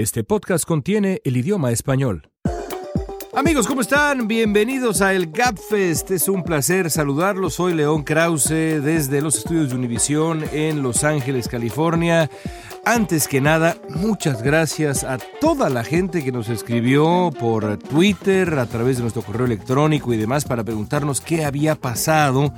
Este podcast contiene el idioma español. Amigos, ¿cómo están? Bienvenidos a el Gapfest. Es un placer saludarlos. Soy León Krause desde los estudios de Univisión en Los Ángeles, California. Antes que nada, muchas gracias a toda la gente que nos escribió por Twitter, a través de nuestro correo electrónico y demás para preguntarnos qué había pasado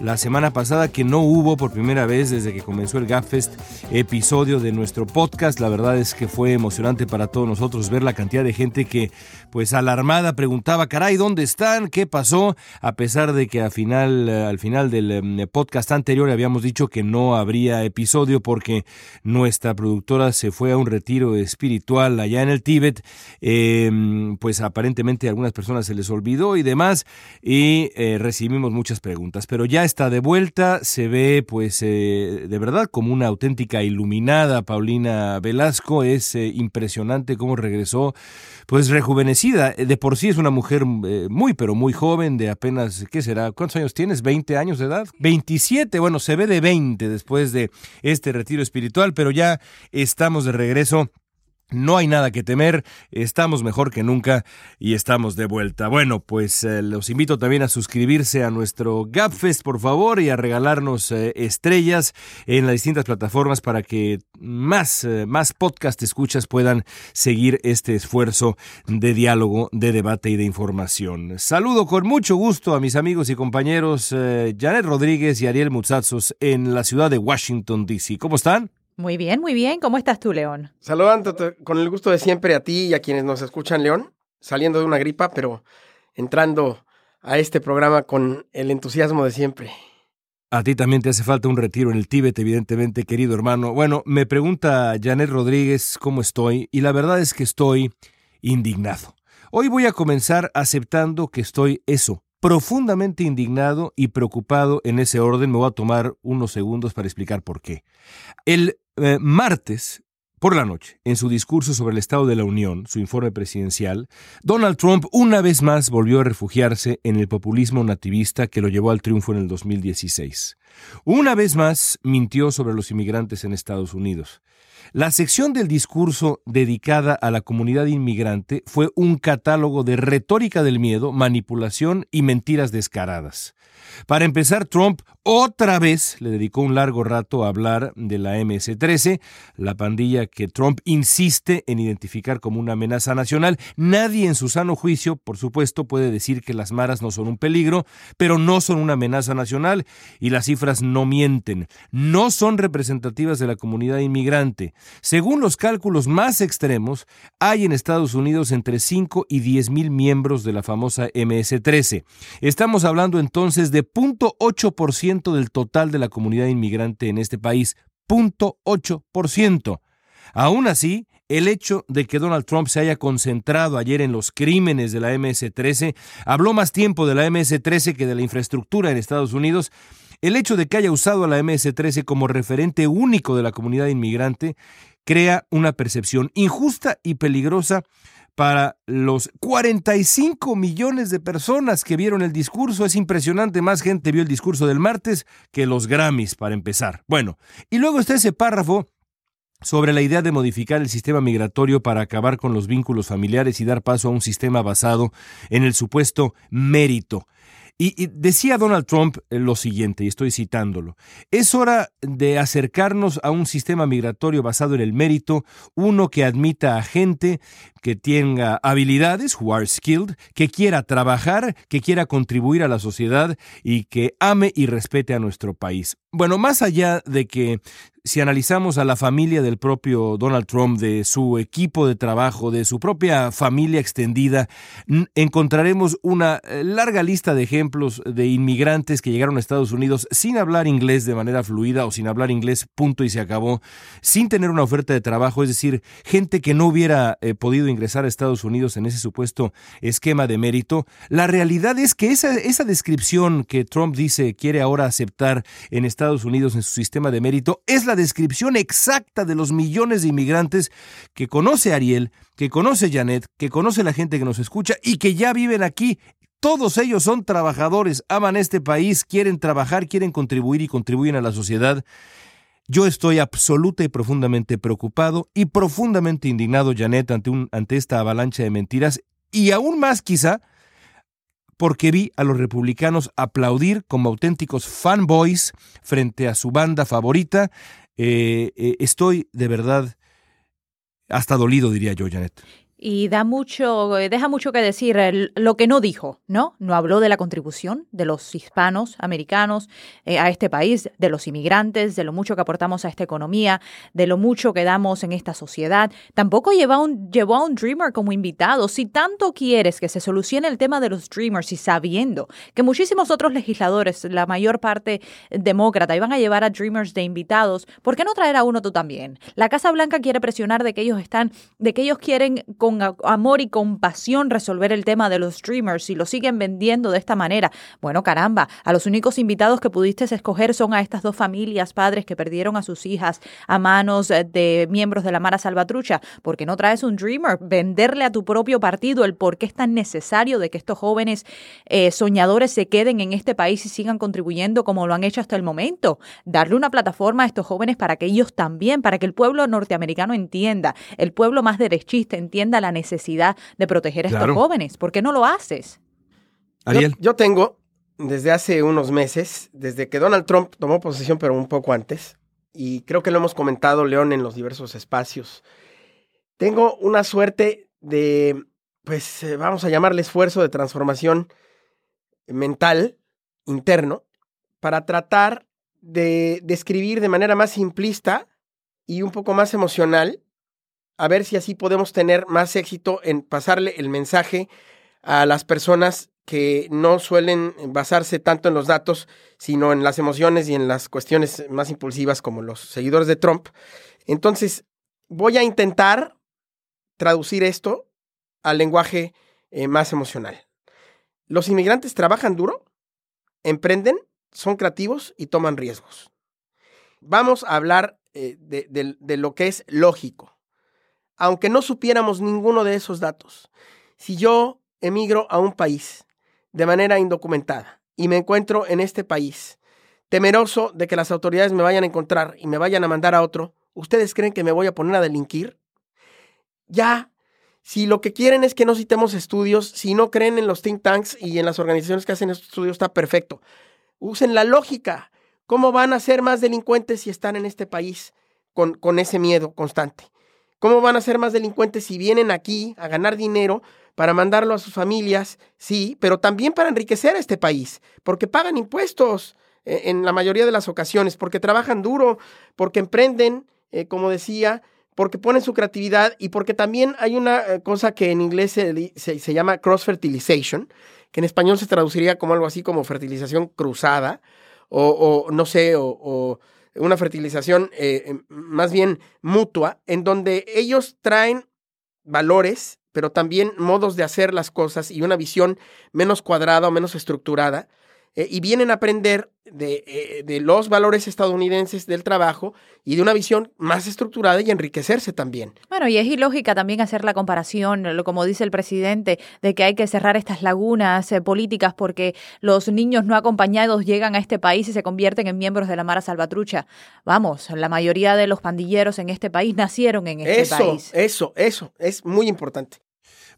la semana pasada que no hubo por primera vez desde que comenzó el GapFest episodio de nuestro podcast. La verdad es que fue emocionante para todos nosotros ver la cantidad de gente que pues alarmada preguntaba, caray, ¿dónde están? ¿Qué pasó? A pesar de que al final, al final del em, podcast anterior habíamos dicho que no habría episodio porque nuestra productora se fue a un retiro espiritual allá en el Tíbet, em, pues aparentemente a algunas personas se les olvidó y demás y eh, recibimos muchas preguntas, pero ya está de vuelta, se ve pues eh, de verdad como una auténtica iluminada Paulina Velasco, es eh, impresionante cómo regresó pues rejuvenecida, de por sí es una mujer eh, muy pero muy joven, de apenas, ¿qué será? ¿Cuántos años tienes? ¿20 años de edad? 27, bueno, se ve de 20 después de este retiro espiritual, pero ya estamos de regreso no hay nada que temer, estamos mejor que nunca y estamos de vuelta. Bueno, pues eh, los invito también a suscribirse a nuestro GapFest, por favor, y a regalarnos eh, estrellas en las distintas plataformas para que más, eh, más podcast escuchas puedan seguir este esfuerzo de diálogo, de debate y de información. Saludo con mucho gusto a mis amigos y compañeros Janet Rodríguez y Ariel Mutsatsos en la ciudad de Washington, D.C. ¿Cómo están? Muy bien, muy bien. ¿Cómo estás tú, León? Saludándote con el gusto de siempre a ti y a quienes nos escuchan, León, saliendo de una gripa, pero entrando a este programa con el entusiasmo de siempre. A ti también te hace falta un retiro en el Tíbet, evidentemente, querido hermano. Bueno, me pregunta Janet Rodríguez cómo estoy, y la verdad es que estoy indignado. Hoy voy a comenzar aceptando que estoy eso, profundamente indignado y preocupado en ese orden. Me voy a tomar unos segundos para explicar por qué. El eh, martes por la noche, en su discurso sobre el Estado de la Unión, su informe presidencial, Donald Trump una vez más volvió a refugiarse en el populismo nativista que lo llevó al triunfo en el 2016. Una vez más mintió sobre los inmigrantes en Estados Unidos. La sección del discurso dedicada a la comunidad inmigrante fue un catálogo de retórica del miedo, manipulación y mentiras descaradas. Para empezar, Trump otra vez le dedicó un largo rato a hablar de la MS-13, la pandilla que Trump insiste en identificar como una amenaza nacional. Nadie en su sano juicio, por supuesto, puede decir que las maras no son un peligro, pero no son una amenaza nacional y las cifras no mienten. No son representativas de la comunidad inmigrante. Según los cálculos más extremos, hay en Estados Unidos entre 5 y 10 mil miembros de la famosa MS-13. Estamos hablando entonces de 0.8% del total de la comunidad inmigrante en este país, 0.8%. Aún así, el hecho de que Donald Trump se haya concentrado ayer en los crímenes de la MS-13, habló más tiempo de la MS-13 que de la infraestructura en Estados Unidos, el hecho de que haya usado a la MS-13 como referente único de la comunidad inmigrante crea una percepción injusta y peligrosa para los 45 millones de personas que vieron el discurso. Es impresionante, más gente vio el discurso del martes que los Grammys, para empezar. Bueno, y luego está ese párrafo sobre la idea de modificar el sistema migratorio para acabar con los vínculos familiares y dar paso a un sistema basado en el supuesto mérito. Y, decía Donald Trump eh, lo siguiente, y estoy citándolo, es hora de acercarnos a un sistema migratorio basado en el mérito, uno que admita a gente que tenga habilidades, who are skilled, que quiera trabajar, que quiera contribuir a la sociedad y que ame y respete a nuestro país. Bueno, más allá de que si analizamos a la familia del propio Donald Trump, de su equipo de trabajo, de su propia familia extendida, encontraremos una eh, larga lista de ejemplos de inmigrantes que llegaron a Estados Unidos sin hablar inglés de manera fluida o sin hablar inglés, punto y se acabó, sin tener una oferta de trabajo, es decir, gente que no hubiera eh, podido ingresar a Estados Unidos en ese supuesto esquema de mérito. La realidad es que esa, descripción que Trump dice quiere ahora aceptar en Estados Unidos en su sistema de mérito es la descripción exacta de los millones de inmigrantes que conoce Ariel, que conoce Janet, que conoce la gente que nos escucha y que ya viven aquí. Todos ellos son trabajadores, aman este país, quieren trabajar, quieren contribuir y contribuyen a la sociedad. Yo estoy absoluta y profundamente preocupado y profundamente indignado, Janet, ante, un, ante esta avalancha de mentiras y aún más quizá porque vi a los republicanos aplaudir como auténticos fanboys frente a su banda favorita. Eh, eh, estoy de verdad hasta dolido, diría yo, Janet. Y da mucho, eh, deja mucho que decir lo que no dijo, ¿no? No habló de la contribución de los hispanos americanos eh, a este país, de los inmigrantes, de lo mucho que aportamos a esta economía, de lo mucho que damos en esta sociedad. Tampoco llevó, un, llevó a un Dreamer como invitado. Si tanto quieres que se solucione el tema de los Dreamers y sabiendo que muchísimos otros legisladores, la mayor parte demócrata, iban a llevar a Dreamers de invitados, ¿por qué no traer a uno tú también? La Casa Blanca quiere presionar de que ellos están, de que ellos quieren amor y compasión resolver el tema de los streamers y lo siguen vendiendo de esta manera. Bueno, caramba, a los únicos invitados que pudiste escoger son a estas dos familias, padres que perdieron a sus hijas a manos eh, de miembros de la Mara Salvatrucha. ¿Por qué no traes un dreamer? Venderle a tu propio partido el por qué es tan necesario de que estos jóvenes eh, soñadores se queden en este país y sigan contribuyendo como lo han hecho hasta el momento. Darle una plataforma a estos jóvenes para que ellos también, para que el pueblo norteamericano entienda, el pueblo más derechista entienda la necesidad de proteger a estos jóvenes. ¿Por qué no lo haces? Ariel. Yo, tengo desde hace unos meses, desde que Donald Trump tomó posesión, pero un poco antes, y creo que lo hemos comentado, León, en los diversos espacios, tengo una suerte de, pues eh, vamos a llamarle esfuerzo de transformación mental interno para tratar de describir de manera más simplista y un poco más emocional a ver si así podemos tener más éxito en pasarle el mensaje a las personas que no suelen basarse tanto en los datos, sino en las emociones y en las cuestiones más impulsivas como los seguidores de Trump. Entonces, voy a intentar traducir esto al lenguaje eh, más emocional. Los inmigrantes trabajan duro, emprenden, son creativos y toman riesgos. Vamos a hablar eh, de lo que es lógico aunque no supiéramos ninguno de esos datos. Si yo emigro a un país de manera indocumentada y me encuentro en este país temeroso de que las autoridades me vayan a encontrar y me vayan a mandar a otro, ¿ustedes creen que me voy a poner a delinquir? Ya, si lo que quieren es que no citemos estudios, si no creen en los think tanks y en las organizaciones que hacen estos estudios, está perfecto. Usen la lógica. ¿Cómo van a ser más delincuentes si están en este país con, con ese miedo constante? ¿Cómo van a ser más delincuentes si vienen aquí a ganar dinero para mandarlo a sus familias? Sí, pero también para enriquecer a este país, porque pagan impuestos eh, en la mayoría de las ocasiones, porque trabajan duro, porque emprenden, eh, como decía, porque ponen su creatividad y porque también hay una eh, cosa que en inglés se, llama cross-fertilization, que en español se traduciría como algo así como fertilización cruzada, o, no sé, o una fertilización eh, em, más bien mutua, en donde ellos traen valores, pero también modos de hacer las cosas y una visión menos cuadrada o menos estructurada, eh, y vienen a aprender eh, de, los valores estadounidenses del trabajo y de una visión más estructurada y enriquecerse también. Bueno, y es ilógica también hacer la comparación, como dice el presidente, de que hay que cerrar estas lagunas eh, políticas porque los niños no acompañados llegan a este país y se convierten en miembros de la Mara Salvatrucha. Vamos, la mayoría de los pandilleros en este país nacieron en este país. Eso, eso, eso, es muy importante.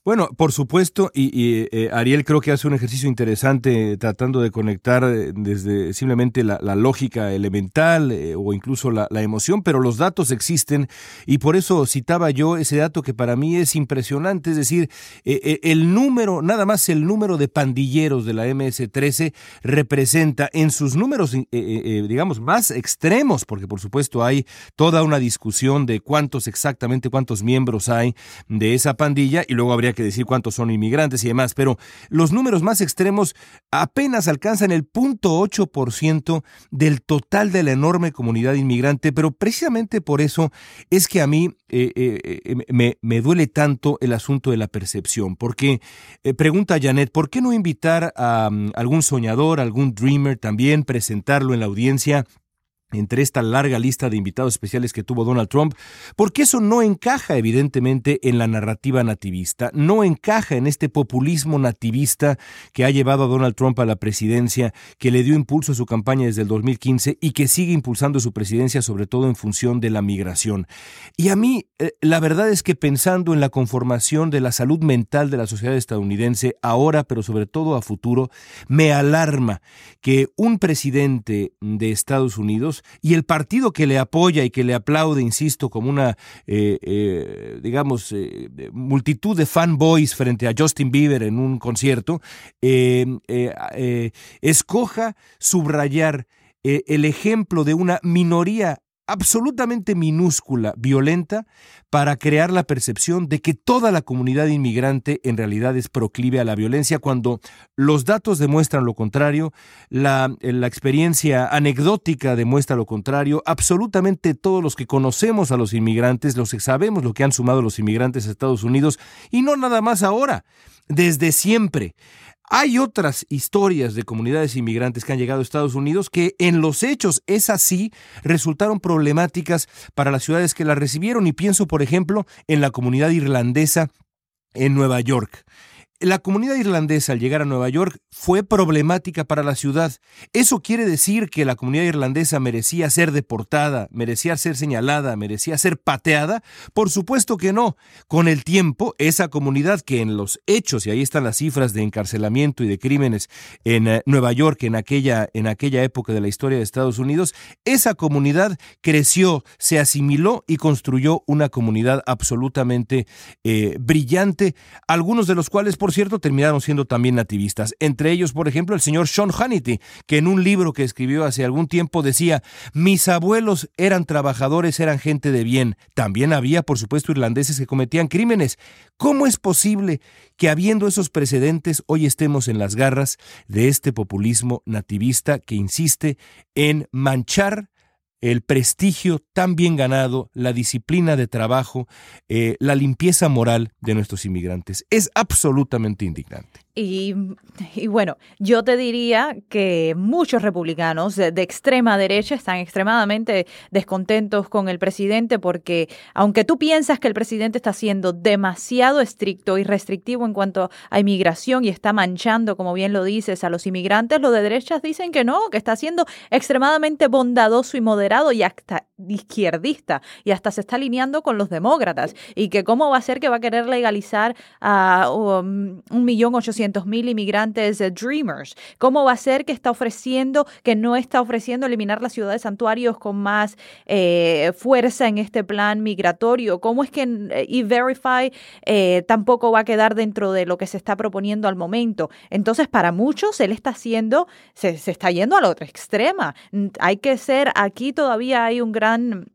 Bueno, por supuesto, y, eh, Ariel creo que hace un ejercicio interesante tratando de conectar eh, desde simplemente la, lógica elemental eh, o incluso la, emoción, pero los datos existen. Y por eso citaba yo ese dato que para mí es impresionante, es decir, el número, nada más el número de pandilleros de la MS-13 representa en sus números, digamos, más extremos, porque por supuesto hay toda una discusión de cuántos exactamente, cuántos miembros hay de esa pandilla y luego habría que decir cuántos son inmigrantes y demás, pero los números más extremos apenas alcanzan el 0.8% del total de la enorme comunidad inmigrante, pero precisamente por eso es que a mí eh, eh, eh, me, duele tanto el asunto de la percepción, porque pregunta Janet, ¿por qué no invitar a, mm, algún soñador, algún dreamer también, presentarlo en la audiencia? Entre esta larga lista de invitados especiales que tuvo Donald Trump, porque eso no encaja evidentemente en la narrativa nativista, no encaja en este populismo nativista que ha llevado a Donald Trump a la presidencia, que le dio impulso a su campaña desde el 2015 y que sigue impulsando su presidencia sobre todo en función de la migración. Y a mí, eh, la verdad es que pensando en la conformación de la salud mental de la sociedad estadounidense ahora, pero sobre todo a futuro, me alarma que un presidente de Estados Unidos y el partido que le apoya y que le aplaude, insisto, como una, eh, eh, digamos, eh, multitud de fanboys frente a Justin Bieber en un concierto, escoja subrayar el ejemplo de una minoría absolutamente minúscula, violenta, para crear la percepción de que toda la comunidad inmigrante en realidad es proclive a la violencia, cuando los datos demuestran lo contrario, la, experiencia anecdótica demuestra lo contrario, absolutamente todos los que conocemos a los inmigrantes, los que sabemos lo que han sumado los inmigrantes a Estados Unidos, y no nada más ahora, desde siempre. Hay otras historias de comunidades inmigrantes que han llegado a Estados Unidos que en los hechos es así, resultaron problemáticas para las ciudades que las recibieron y pienso por ejemplo en la comunidad irlandesa en Nueva York. La comunidad irlandesa al llegar a Nueva York fue problemática para la ciudad. ¿Eso quiere decir que la comunidad irlandesa merecía ser deportada, merecía ser señalada, merecía ser pateada? Por supuesto que no. Con el tiempo, esa comunidad que en los hechos, y ahí están las cifras de encarcelamiento y de crímenes en eh, Nueva York en aquella, en aquella época de la historia de Estados Unidos, esa comunidad creció, se asimiló y construyó una comunidad absolutamente eh, brillante, algunos de los cuales, por cierto, terminaron siendo también nativistas. Entre ellos, por ejemplo, el señor Sean Hannity, que en un libro que escribió hace algún tiempo decía, mis abuelos eran trabajadores, eran gente de bien. También había, por supuesto, irlandeses que cometían crímenes. ¿Cómo es posible que habiendo esos precedentes hoy estemos en las garras de este populismo nativista que insiste en manchar el prestigio tan bien ganado, la disciplina de trabajo, eh, la limpieza moral de nuestros inmigrantes. Es absolutamente indignante. Y, bueno, yo te diría que muchos republicanos de, extrema derecha están extremadamente descontentos con el presidente porque aunque tú piensas que el presidente está siendo demasiado estricto y restrictivo en cuanto a inmigración y está manchando, como bien lo dices, a los inmigrantes, los de derechas dicen que no, que está siendo extremadamente bondadoso y moderado y hasta izquierdista y hasta se está alineando con los demócratas. Y que cómo va a ser que va a querer legalizar a um, un millón ochocientos mil inmigrantes Dreamers? ¿Cómo va a ser que está ofreciendo, que no está ofreciendo eliminar las ciudades santuarios con más eh, fuerza en este plan migratorio? ¿Cómo es que eh, E-Verify eh, tampoco va a quedar dentro de lo que se está proponiendo al momento? Entonces, para muchos, él está haciendo, se, se está yendo a la otra extrema. Hay que ser, aquí todavía hay un gran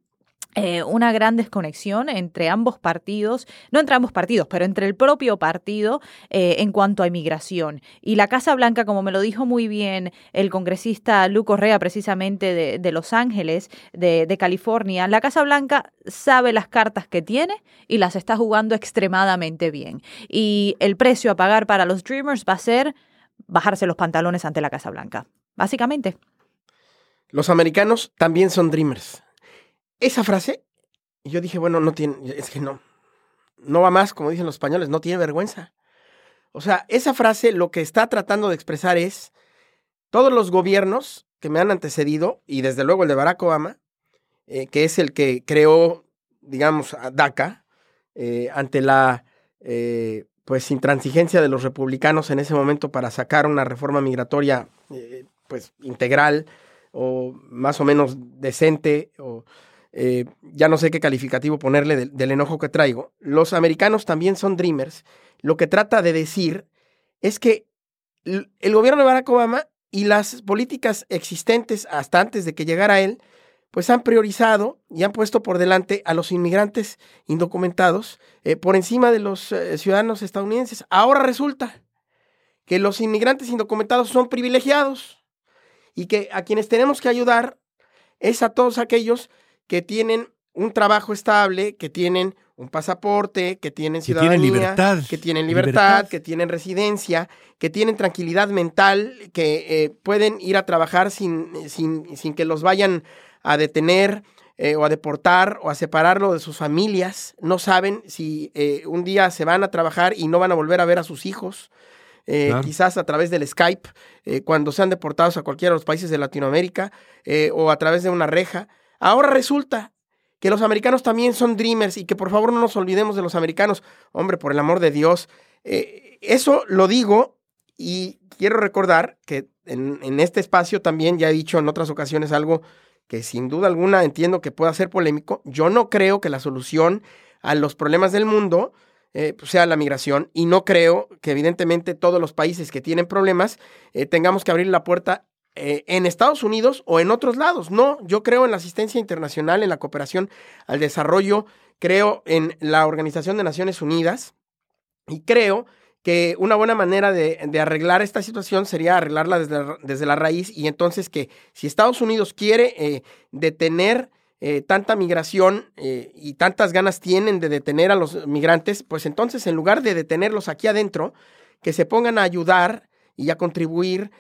eh, una gran desconexión entre ambos partidos, no entre ambos partidos, pero entre el propio partido eh, en cuanto a inmigración. Y la Casa Blanca, como me lo dijo muy bien el congresista Lu Correa, precisamente de, Los Ángeles, de, de, California, la Casa Blanca sabe las cartas que tiene y las está jugando extremadamente bien. Y el precio a pagar para los Dreamers va a ser bajarse los pantalones ante la Casa Blanca, básicamente. Los americanos también son Dreamers esa frase, yo dije, bueno, no tiene, es que no, no va más, como dicen los españoles, no tiene vergüenza. O sea, esa frase lo que está tratando de expresar es todos los gobiernos que me han antecedido, y desde luego el de Barack Obama, eh, que es el que creó, digamos, a DACA, eh, ante la eh, pues intransigencia de los republicanos en ese momento para sacar una reforma migratoria pues integral o más o menos decente o eh, ya no sé qué calificativo ponerle del, enojo que traigo, los americanos también son dreamers. Lo que trata de decir es que el gobierno de Barack Obama y las políticas existentes hasta antes de que llegara él, pues han priorizado y han puesto por delante a los inmigrantes indocumentados eh, por encima de los eh, ciudadanos estadounidenses. Ahora resulta que los inmigrantes indocumentados son privilegiados y que a quienes tenemos que ayudar es a todos aquellos que tienen un trabajo estable, que tienen un pasaporte, que tienen ciudadanía, que tienen libertad, que tienen, libertad, que tienen residencia, que tienen tranquilidad mental, que eh, pueden ir a trabajar sin, sin, sin, que los vayan a detener eh, o a deportar o a separarlo de sus familias. No saben si eh, un día se van a trabajar y no van a volver a ver a sus hijos. Eh, quizás a través del Skype, cuando sean deportados a cualquiera de los países de Latinoamérica o a través de una reja. Ahora resulta que los americanos también son dreamers y que por favor no nos olvidemos de los americanos. Hombre, por el amor de Dios. eso lo digo y quiero recordar que en, en, este espacio también ya he dicho en otras ocasiones algo que sin duda alguna entiendo que pueda ser polémico. Yo no creo que la solución a los problemas del mundo eh, pues, sea la migración y no creo que evidentemente todos los países que tienen problemas eh, tengamos que abrir la puerta eh, en Estados Unidos o en otros lados. No, yo creo en la asistencia internacional, en la cooperación al desarrollo, creo en la Organización de Naciones Unidas y creo que una buena manera de, arreglar esta situación sería arreglarla desde, la raíz y entonces que si Estados Unidos quiere eh, detener eh, tanta migración y tantas ganas tienen de detener a los migrantes, pues entonces en lugar de detenerlos aquí adentro, que se pongan a ayudar y a contribuir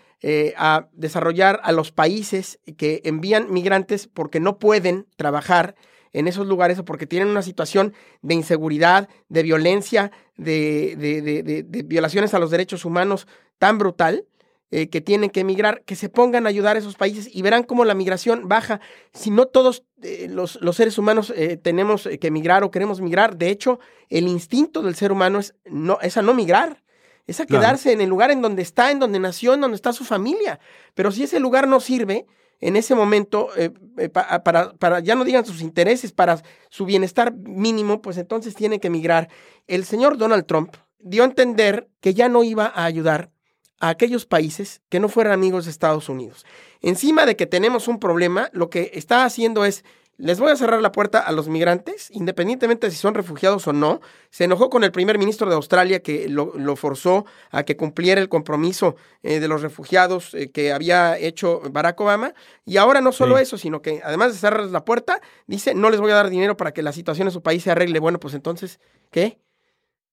a desarrollar a los países que envían migrantes porque no pueden trabajar en esos lugares o porque tienen una situación de inseguridad, de violencia, de, de, violaciones a los derechos humanos tan brutal eh, que tienen que emigrar, que se pongan a ayudar a esos países y verán cómo la migración baja. Si no todos eh, los, los, seres humanos eh, tenemos que emigrar o queremos migrar, de hecho, el instinto del ser humano es, no, es a no migrar. Es a quedarse en el lugar en donde está, en donde nació, en donde está su familia. Pero si ese lugar no sirve, en ese momento, eh, eh, para, para, ya no digan sus intereses, para su bienestar mínimo, pues entonces tiene que emigrar. El señor Donald Trump dio a entender que ya no iba a ayudar a aquellos países que no fueran amigos de Estados Unidos. Encima de que tenemos un problema, lo que está haciendo es les voy a cerrar la puerta a los migrantes, independientemente de si son refugiados o no. Se enojó con el primer ministro de Australia que lo, forzó a que cumpliera el compromiso eh, de los refugiados eh, que había hecho Barack Obama. Y ahora no solo eso, sino que además de cerrar la puerta, dice, no les voy a dar dinero para que la situación en su país se arregle. Bueno, pues entonces, ¿qué?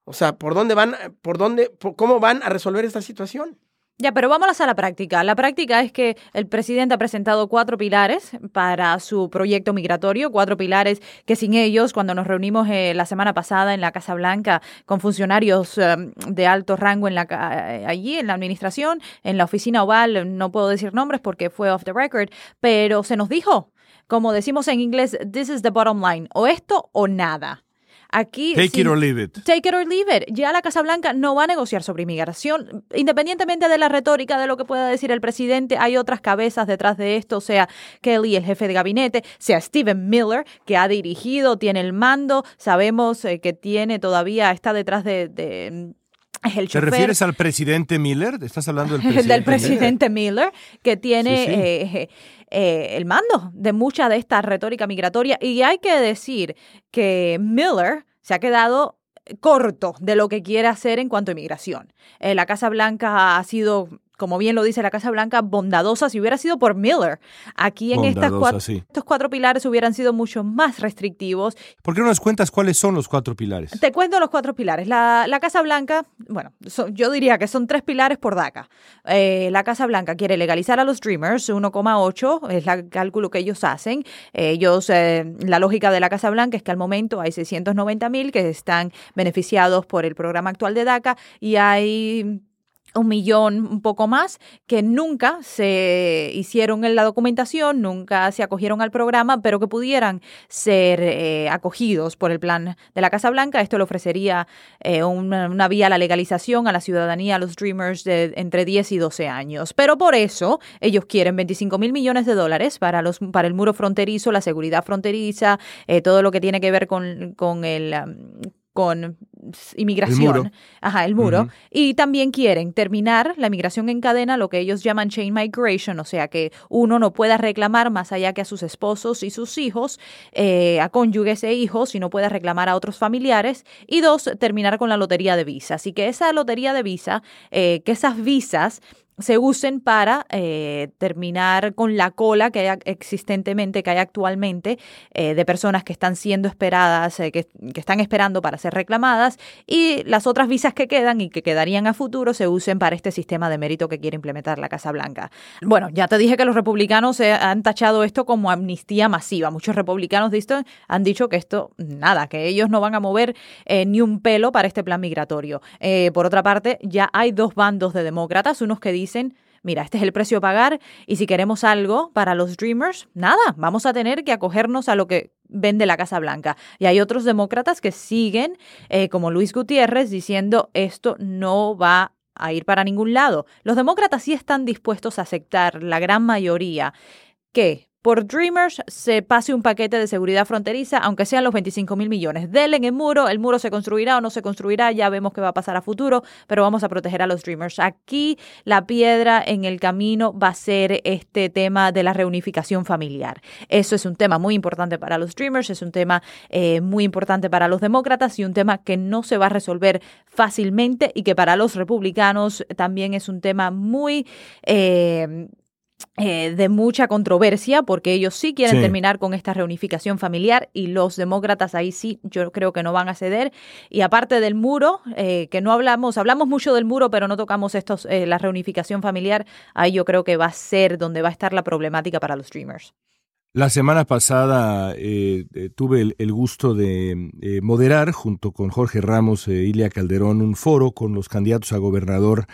O sea, ¿por dónde van, por dónde, cómo van a resolver esta situación? Ya, pero vámonos a la práctica. La práctica es que el presidente ha presentado cuatro pilares para su proyecto migratorio, cuatro pilares que sin ellos, cuando nos reunimos eh, la semana pasada en la Casa Blanca con funcionarios eh, de alto rango en la, eh, allí en la administración, en la oficina oval, no puedo decir nombres porque fue off the record, pero se nos dijo, como decimos en inglés, this is the bottom line, o esto o nada. Aquí, take it or leave it. Take it or leave it. Ya la Casa Blanca no va a negociar sobre inmigración. Independientemente de la retórica, de lo que pueda decir el presidente, hay otras cabezas detrás de esto, sea Kelly, el jefe de gabinete, sea Stephen Miller, que ha dirigido, tiene el mando, sabemos eh, que tiene todavía, está detrás de, el ¿Te refieres al presidente Miller? ¿Estás hablando del presidente, del presidente Miller? que tiene eh, eh, el mando de mucha de esta retórica migratoria. Y hay que decir que Miller se ha quedado corto de lo que quiere hacer en cuanto a inmigración. Eh, la Casa Blanca ha sido como bien lo dice la Casa Blanca, bondadosa si hubiera sido por Miller. Aquí en estas cuatro, estos cuatro pilares hubieran sido mucho más restrictivos. ¿Por qué no nos cuentas cuáles son los cuatro pilares? Te cuento los cuatro pilares. La, Casa Blanca, bueno, yo diría que son tres pilares por DACA. Eh, la Casa Blanca quiere legalizar a los Dreamers, 1,8 es el cálculo que ellos hacen. Ellos, eh, la lógica de la Casa Blanca es que al momento hay 690 mil que están beneficiados por el programa actual de DACA y hay un millón, un poco más, que nunca se hicieron en la documentación, nunca se acogieron al programa, pero que pudieran ser eh, acogidos por el plan de la Casa Blanca. Esto le ofrecería eh, una, vía a la legalización, a la ciudadanía, a los Dreamers de entre 10 y 12 años. Pero por eso ellos quieren 25 mil millones de dólares para, los, para el muro fronterizo, la seguridad fronteriza, eh, todo lo que tiene que ver con, con el con inmigración, ajá, el muro, y también quieren terminar la migración en cadena, lo que ellos llaman chain migration, o sea que uno no pueda reclamar más allá que a sus esposos y sus hijos, eh, a cónyuges e hijos, y no pueda reclamar a otros familiares, y dos, terminar con la lotería de visa. Así que esa lotería de visa, eh, que esas visas se usen para eh, terminar con la cola que hay existentemente, que hay actualmente, eh, de personas que están siendo esperadas, que, que, están esperando para ser reclamadas, y las otras visas que quedan y que quedarían a futuro se usen para este sistema de mérito que quiere implementar la Casa Blanca. Bueno, ya te dije que los republicanos han tachado esto como amnistía masiva. Muchos republicanos de han dicho que esto, nada, que ellos no van a mover ni un pelo para este plan migratorio. por otra parte, ya hay dos bandos de demócratas, unos que dicen, mira, este es el precio a pagar y si queremos algo para los Dreamers, nada, vamos a tener que acogernos a lo que vende la Casa Blanca. Y hay otros demócratas que siguen, eh, como Luis Gutiérrez, diciendo esto no va a ir para ningún lado. Los demócratas sí están dispuestos a aceptar, la gran mayoría, que por Dreamers se pase un paquete de seguridad fronteriza, aunque sean los 25 mil millones. Denle en el muro, el muro se construirá o no se construirá, ya vemos qué va a pasar a futuro, pero vamos a proteger a los Dreamers. Aquí la piedra en el camino va a ser este tema de la reunificación familiar. Eso es un tema muy importante para los Dreamers, es un tema eh, muy importante para los demócratas y un tema que no se va a resolver fácilmente y que para los republicanos también es un tema muy... Eh, eh, de mucha controversia porque ellos sí quieren terminar con esta reunificación familiar y los demócratas ahí sí yo creo que no van a ceder. Y aparte del muro eh, que no hablamos hablamos mucho del muro pero no tocamos estos eh, la reunificación familiar ahí yo creo que va a ser donde va a estar la problemática para los streamers la semana pasada tuve el, gusto de moderar junto con Jorge Ramos e Ilia Calderón un foro con los candidatos a gobernador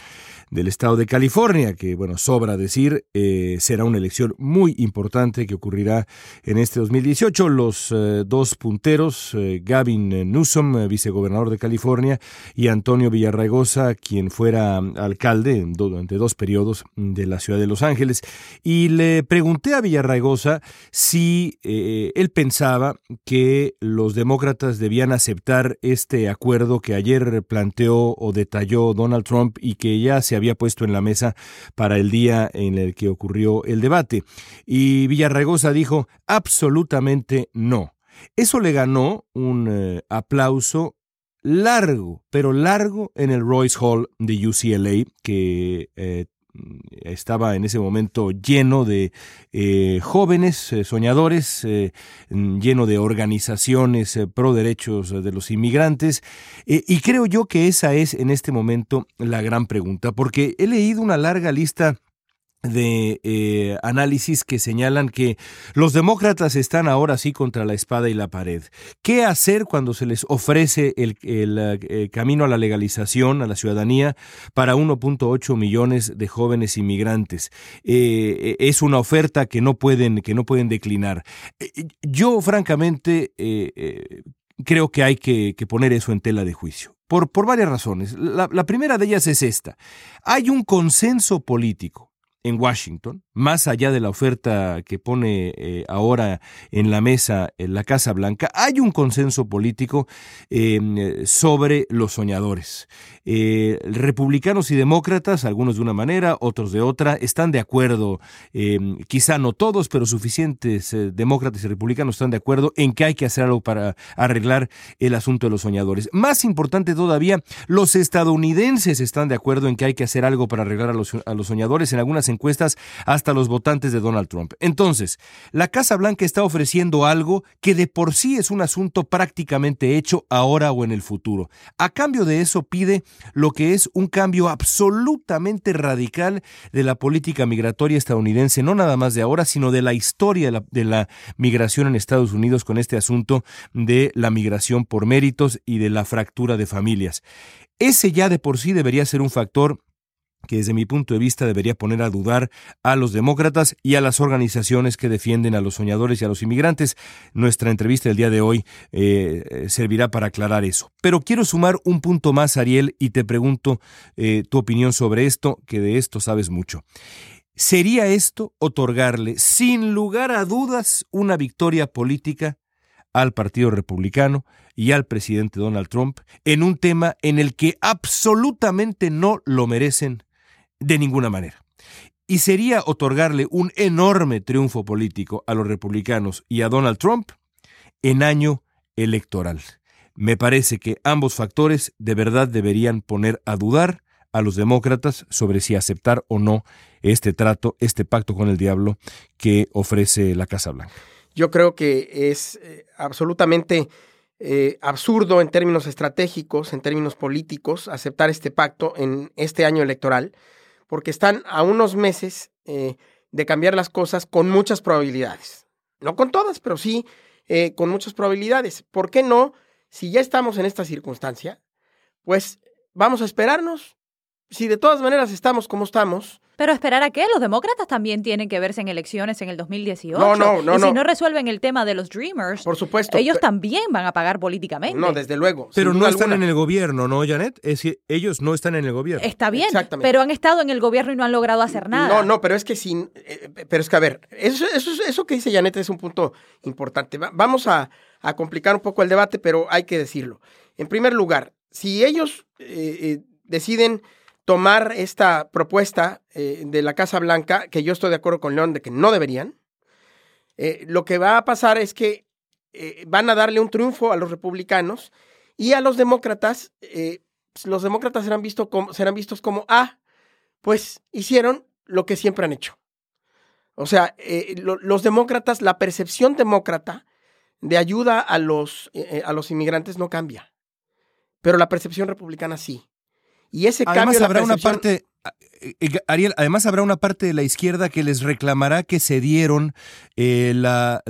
del estado de California, que, bueno, sobra decir, eh, será una elección muy importante que ocurrirá en este 2018. Los eh, dos punteros, eh, Gavin Newsom, vicegobernador de California, y Antonio Villarraigosa, quien fuera alcalde durante dos periodos de la ciudad de Los Ángeles. Y le pregunté a Villarraigosa si él pensaba que los demócratas debían aceptar este acuerdo que ayer planteó o detalló Donald Trump y que ya se había puesto en la mesa para el día en el que ocurrió el debate. Y Villarregosa dijo absolutamente no. Eso le ganó un eh, aplauso largo, pero largo en el Royce Hall de UCLA, que eh, estaba en ese momento lleno de eh, jóvenes eh, soñadores, eh, mm, lleno de organizaciones pro derechos de los inmigrantes. y creo yo que esa es en este momento la gran pregunta, porque he leído una larga lista de eh, análisis que señalan que los demócratas están ahora sí contra la espada y la pared. ¿Qué hacer cuando se les ofrece el, eh, camino a la legalización, a la ciudadanía, para 1.8 millones de jóvenes inmigrantes? Eh, es una oferta que no pueden, que no pueden declinar. yo, francamente, creo que hay que, poner eso en tela de juicio. Por, por varias razones. la primera de ellas es esta. Hay un consenso político en Washington, más allá de la oferta que pone eh, ahora en la mesa en la Casa Blanca, hay un consenso político em, sobre los soñadores. Eh, republicanos y demócratas, algunos de una manera, otros de otra, están de acuerdo, em, quizá no todos, pero suficientes eh, demócratas y republicanos están de acuerdo en que hay que hacer algo para arreglar el asunto de los soñadores. Más importante todavía, los estadounidenses están de acuerdo en que hay que hacer algo para arreglar a los, a los soñadores en algunas encuestas hasta los votantes de Donald Trump. Entonces, la Casa Blanca está ofreciendo algo que de por sí es un asunto prácticamente hecho ahora o en el futuro. A cambio de eso pide lo que es un cambio absolutamente radical de la política migratoria estadounidense, no nada más de ahora, sino de la historia de la, migración en Estados Unidos con este asunto de la migración por méritos y de la fractura de familias. Ese ya de por sí debería ser un factor que desde mi punto de vista debería poner a dudar a los demócratas y a las organizaciones que defienden a los soñadores y a los inmigrantes. Nuestra entrevista del día de hoy eh, servirá para aclarar eso. Pero quiero sumar un punto más, Ariel, y te pregunto eh, tu opinión sobre esto, que de esto sabes mucho. ¿Sería esto otorgarle, sin lugar a dudas, una victoria política al Partido Republicano y al presidente Donald Trump en un tema en el que absolutamente no lo merecen de ninguna manera. Y sería otorgarle un enorme triunfo político a los republicanos y a Donald Trump en año electoral. Me parece que ambos factores de verdad deberían poner a dudar a los demócratas sobre si aceptar o no este trato, este pacto con el diablo que ofrece la Casa Blanca. Yo creo que es eh, absolutamente eh, absurdo en términos estratégicos, en términos políticos, aceptar este pacto en este año electoral, porque están a unos meses eh, de cambiar las cosas con muchas probabilidades. No con todas, pero sí con muchas probabilidades. ¿Por qué no? Si ya estamos en esta circunstancia, pues vamos a esperarnos, si de todas maneras estamos como estamos. Pero esperar a qué? Los demócratas también tienen que verse en elecciones en el 2018. No, no, no. Y si no resuelven el tema de los Dreamers, por supuesto, ellos también van a pagar políticamente. No, desde luego. Pero no están en el gobierno, ¿no, Janet? Es decir, ellos no están en el gobierno. Está bien, pero han estado en el gobierno y no han logrado hacer nada. No, no, pero es que sin, eh, pero es que a ver, eso, eso, eso que dice Janet es un punto importante. vamos a, a, complicar un poco el debate, pero hay que decirlo. En primer lugar, si ellos eh, eh, deciden tomar esta propuesta eh, de la Casa Blanca, que yo estoy de acuerdo con León de que no deberían, eh, lo que va a pasar es que eh, van a darle un triunfo a los republicanos y a los demócratas, los demócratas serán, como, serán vistos como, ah, pues hicieron lo que siempre han hecho. O sea, los demócratas, la percepción demócrata de ayuda a los, a los inmigrantes no cambia, pero la percepción republicana sí. Y ese Además, habrá una parte eh, Ariel, además habrá una parte de la izquierda que les reclamará que se dieron eh, la,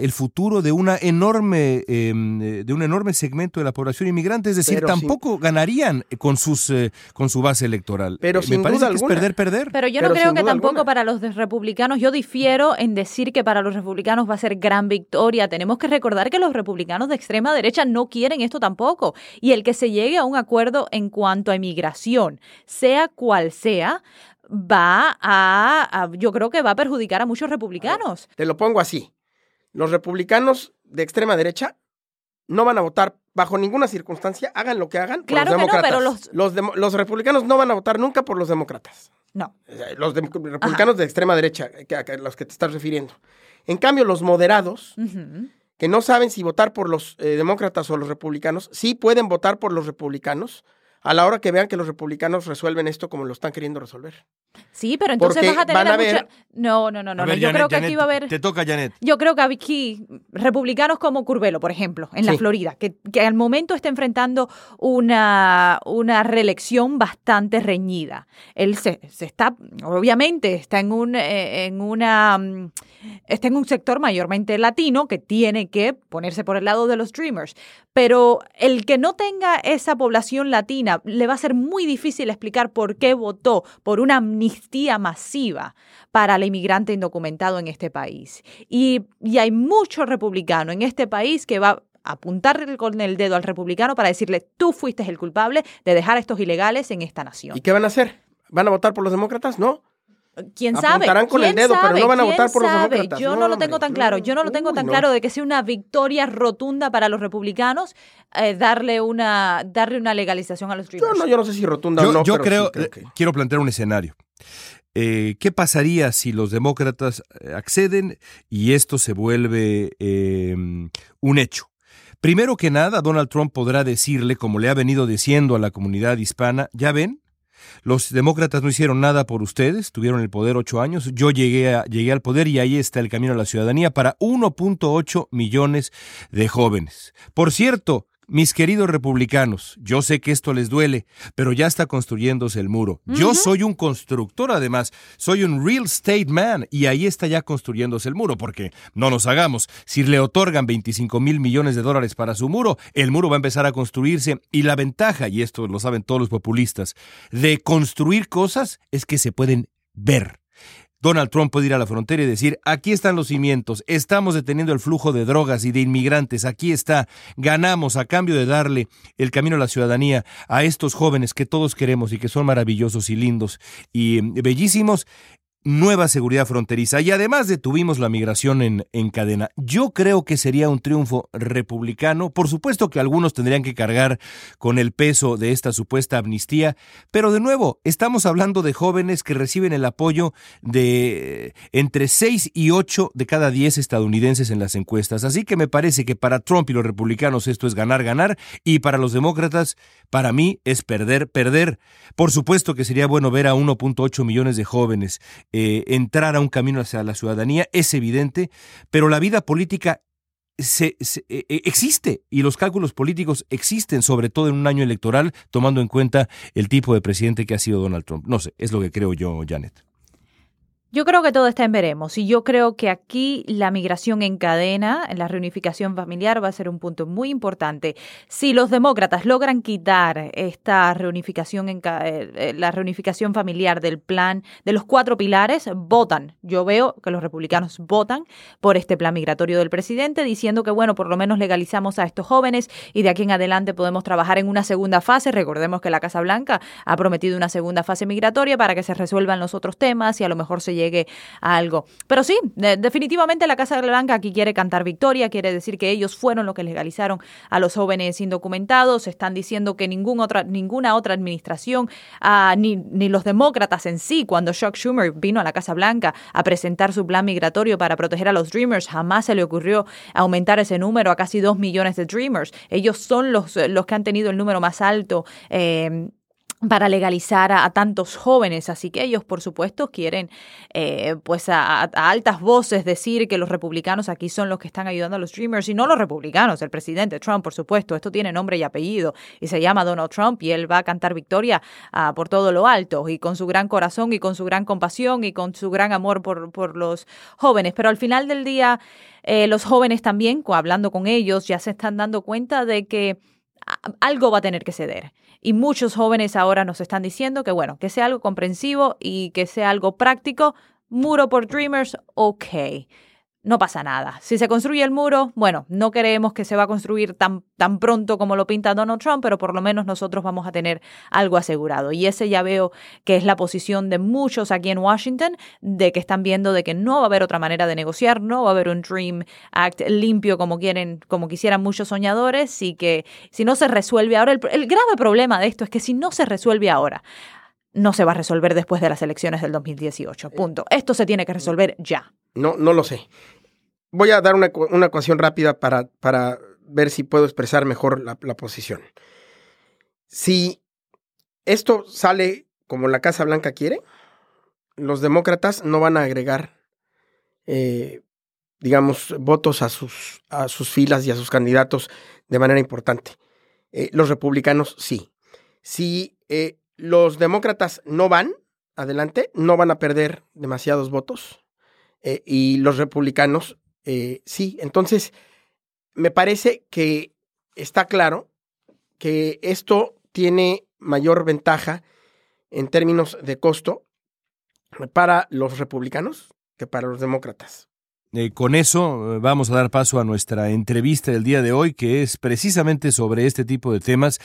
el futuro de una enorme em, de un enorme segmento de la población inmigrante, es decir, tampoco ganarían con sus con su base electoral. Pero sin Me parece que es perder perder. Pero yo no creo que tampoco para los republicanos, yo difiero en decir que para los republicanos va a ser gran victoria. Tenemos que recordar que los republicanos de extrema derecha no quieren esto tampoco y el que se llegue a un acuerdo en cuanto a inmigración, sea cual sea va a, yo creo que va a perjudicar a muchos republicanos. te lo pongo así. Los republicanos de extrema derecha no van a votar bajo ninguna circunstancia, hagan lo que hagan, por claro los demócratas. No, pero los... los, republicanos no van a votar nunca por los demócratas. No. Los republicanos de extrema derecha, a los que te estás refiriendo. En cambio, los moderados, que no saben si votar por los eh, demócratas o los republicanos, sí pueden votar por los republicanos, a la hora que vean que los republicanos resuelven esto como lo están queriendo resolver. Sí, pero entonces vas a tener a mucha... No, no, no, no. yo creo que aquí va a haber... Te toca, Janet. Yo creo que aquí, republicanos como Curvelo, por ejemplo, en la Florida, que, que, al momento está enfrentando una, una reelección bastante reñida. Él se, se está, obviamente, está en un, eh, en una mm, está en un sector mayormente latino que tiene que ponerse por el lado de los Dreamers. Pero el que no tenga esa población latina le va a ser muy difícil explicar por qué votó por una amnistía masiva para el inmigrante indocumentado en este país. Y, y hay mucho republicano en este país que va a apuntar con el dedo al republicano para decirle, tú fuiste el culpable de dejar a estos ilegales en esta nación. ¿Y qué van a hacer? ¿Van a votar por los demócratas? No. ¿Quién sabe? con el dedo, pero no van a votar por los demócratas. Yo no, lo tengo tan claro. Yo no lo tengo tan claro de que sea una victoria rotunda para los republicanos eh, darle una darle una legalización a los Yo no, yo no sé si rotunda o no. Yo creo, eh, quiero plantear un escenario. Eh, ¿Qué pasaría si los demócratas acceden y esto se vuelve un hecho? Primero que nada, Donald Trump podrá decirle, como le ha venido diciendo a la comunidad hispana, ya ven, los demócratas no hicieron nada por ustedes, tuvieron el poder ocho años. Yo llegué, a, llegué al poder y ahí está el camino a la ciudadanía para 1.8 millones de jóvenes. Por cierto, mis queridos republicanos, yo sé que esto les duele, pero ya está construyéndose el muro. Yo soy un constructor además, soy un real estate man y ahí está ya construyéndose el muro, porque no nos hagamos, si le otorgan 25 mil millones de dólares para su muro, el muro va a empezar a construirse y la ventaja, y esto lo saben todos los populistas, de construir cosas es que se pueden ver. Donald Trump puede ir a la frontera y decir, aquí están los cimientos, estamos deteniendo el flujo de drogas y de inmigrantes, aquí está, ganamos a cambio de darle el camino a la ciudadanía a estos jóvenes que todos queremos y que son maravillosos y lindos y bellísimos. Nueva seguridad fronteriza y además detuvimos la migración en, en, cadena. Yo creo que sería un triunfo republicano. Por supuesto que algunos tendrían que cargar con el peso de esta supuesta amnistía, pero de nuevo, estamos hablando de jóvenes que reciben el apoyo de entre 6 y 8 de cada 10 estadounidenses en las encuestas. Así que me parece que para Trump y los republicanos esto es ganar, ganar, y para los demócratas, para mí es perder, perder. Por supuesto que sería bueno ver a 1.8 millones de jóvenes eh, entrar a un camino hacia la ciudadanía, es evidente, pero la vida política se, e, e, existe y los cálculos políticos existen, sobre todo en un año electoral, tomando en cuenta el tipo de presidente que ha sido Donald Trump. No sé, es lo que creo yo, Janet. Yo creo que todo está en veremos y yo creo que aquí la migración en cadena, la reunificación familiar va a ser un punto muy importante. Si los demócratas logran quitar esta reunificación en eh, eh, la reunificación familiar del plan de los cuatro pilares, votan. Yo veo que los republicanos votan por este plan migratorio del presidente diciendo que bueno, por lo menos legalizamos a estos jóvenes y de aquí en adelante podemos trabajar en una segunda fase. Recordemos que la Casa Blanca ha prometido una segunda fase migratoria para que se resuelvan los otros temas y a lo mejor se llegue llegue a algo. Pero sí, definitivamente la Casa Blanca aquí quiere cantar victoria, quiere decir que ellos fueron los que legalizaron a los jóvenes indocumentados, están diciendo que ningún otra, ninguna otra administración, ah, ni, ni los demócratas en sí, cuando Chuck Schumer vino a la Casa Blanca a presentar su plan migratorio para proteger a los Dreamers, jamás se le ocurrió aumentar ese número a casi dos millones de Dreamers. Ellos son los, los que han tenido el número más alto. Eh, para legalizar a, tantos jóvenes. Así que ellos, por supuesto, quieren eh, pues a, altas voces decir que los republicanos aquí son los que están ayudando a los Dreamers y no los republicanos, el presidente Trump, por supuesto. Esto tiene nombre y apellido y se llama Donald Trump y él va a cantar victoria ah, por todo lo alto y con su gran corazón y con su gran compasión y con su gran amor por, por los jóvenes. Pero al final del día, eh, los jóvenes también, hablando con ellos, ya se están dando cuenta de que algo va a tener que ceder. Y muchos jóvenes ahora nos están diciendo que, bueno, que sea algo comprensivo y que sea algo práctico. Muro por Dreamers, ok no pasa nada. Si se construye el muro, bueno, no creemos que se va a construir tan, tan pronto como lo pinta Donald Trump, pero por lo menos nosotros vamos a tener algo asegurado. Y ese ya veo que es la posición de muchos aquí en Washington, de que están viendo de que no va a haber otra manera de negociar, no va a haber un Dream Act limpio como quieren, como quisieran muchos soñadores, y que si no se resuelve ahora, el, el grave problema de esto es que si no se resuelve ahora, no se va a resolver después de las elecciones del 2018. Punto. Esto se tiene que resolver ya. No, no lo sé voy a dar una, ecuación rápida para, para, ver si puedo expresar mejor la, posición. Si esto sale como la Casa Blanca quiere, los demócratas no van a agregar, eh, digamos, votos a sus, a sus filas y a sus candidatos de manera importante. Eh, los republicanos sí. Si eh, los demócratas no van adelante, no van a perder demasiados votos. y los republicanos eh, sí, entonces me parece que está claro que esto tiene mayor ventaja en términos de costo para los republicanos que para los demócratas. Eh, con eso eh, vamos a dar paso a nuestra entrevista del día de hoy, que es precisamente sobre este tipo de temas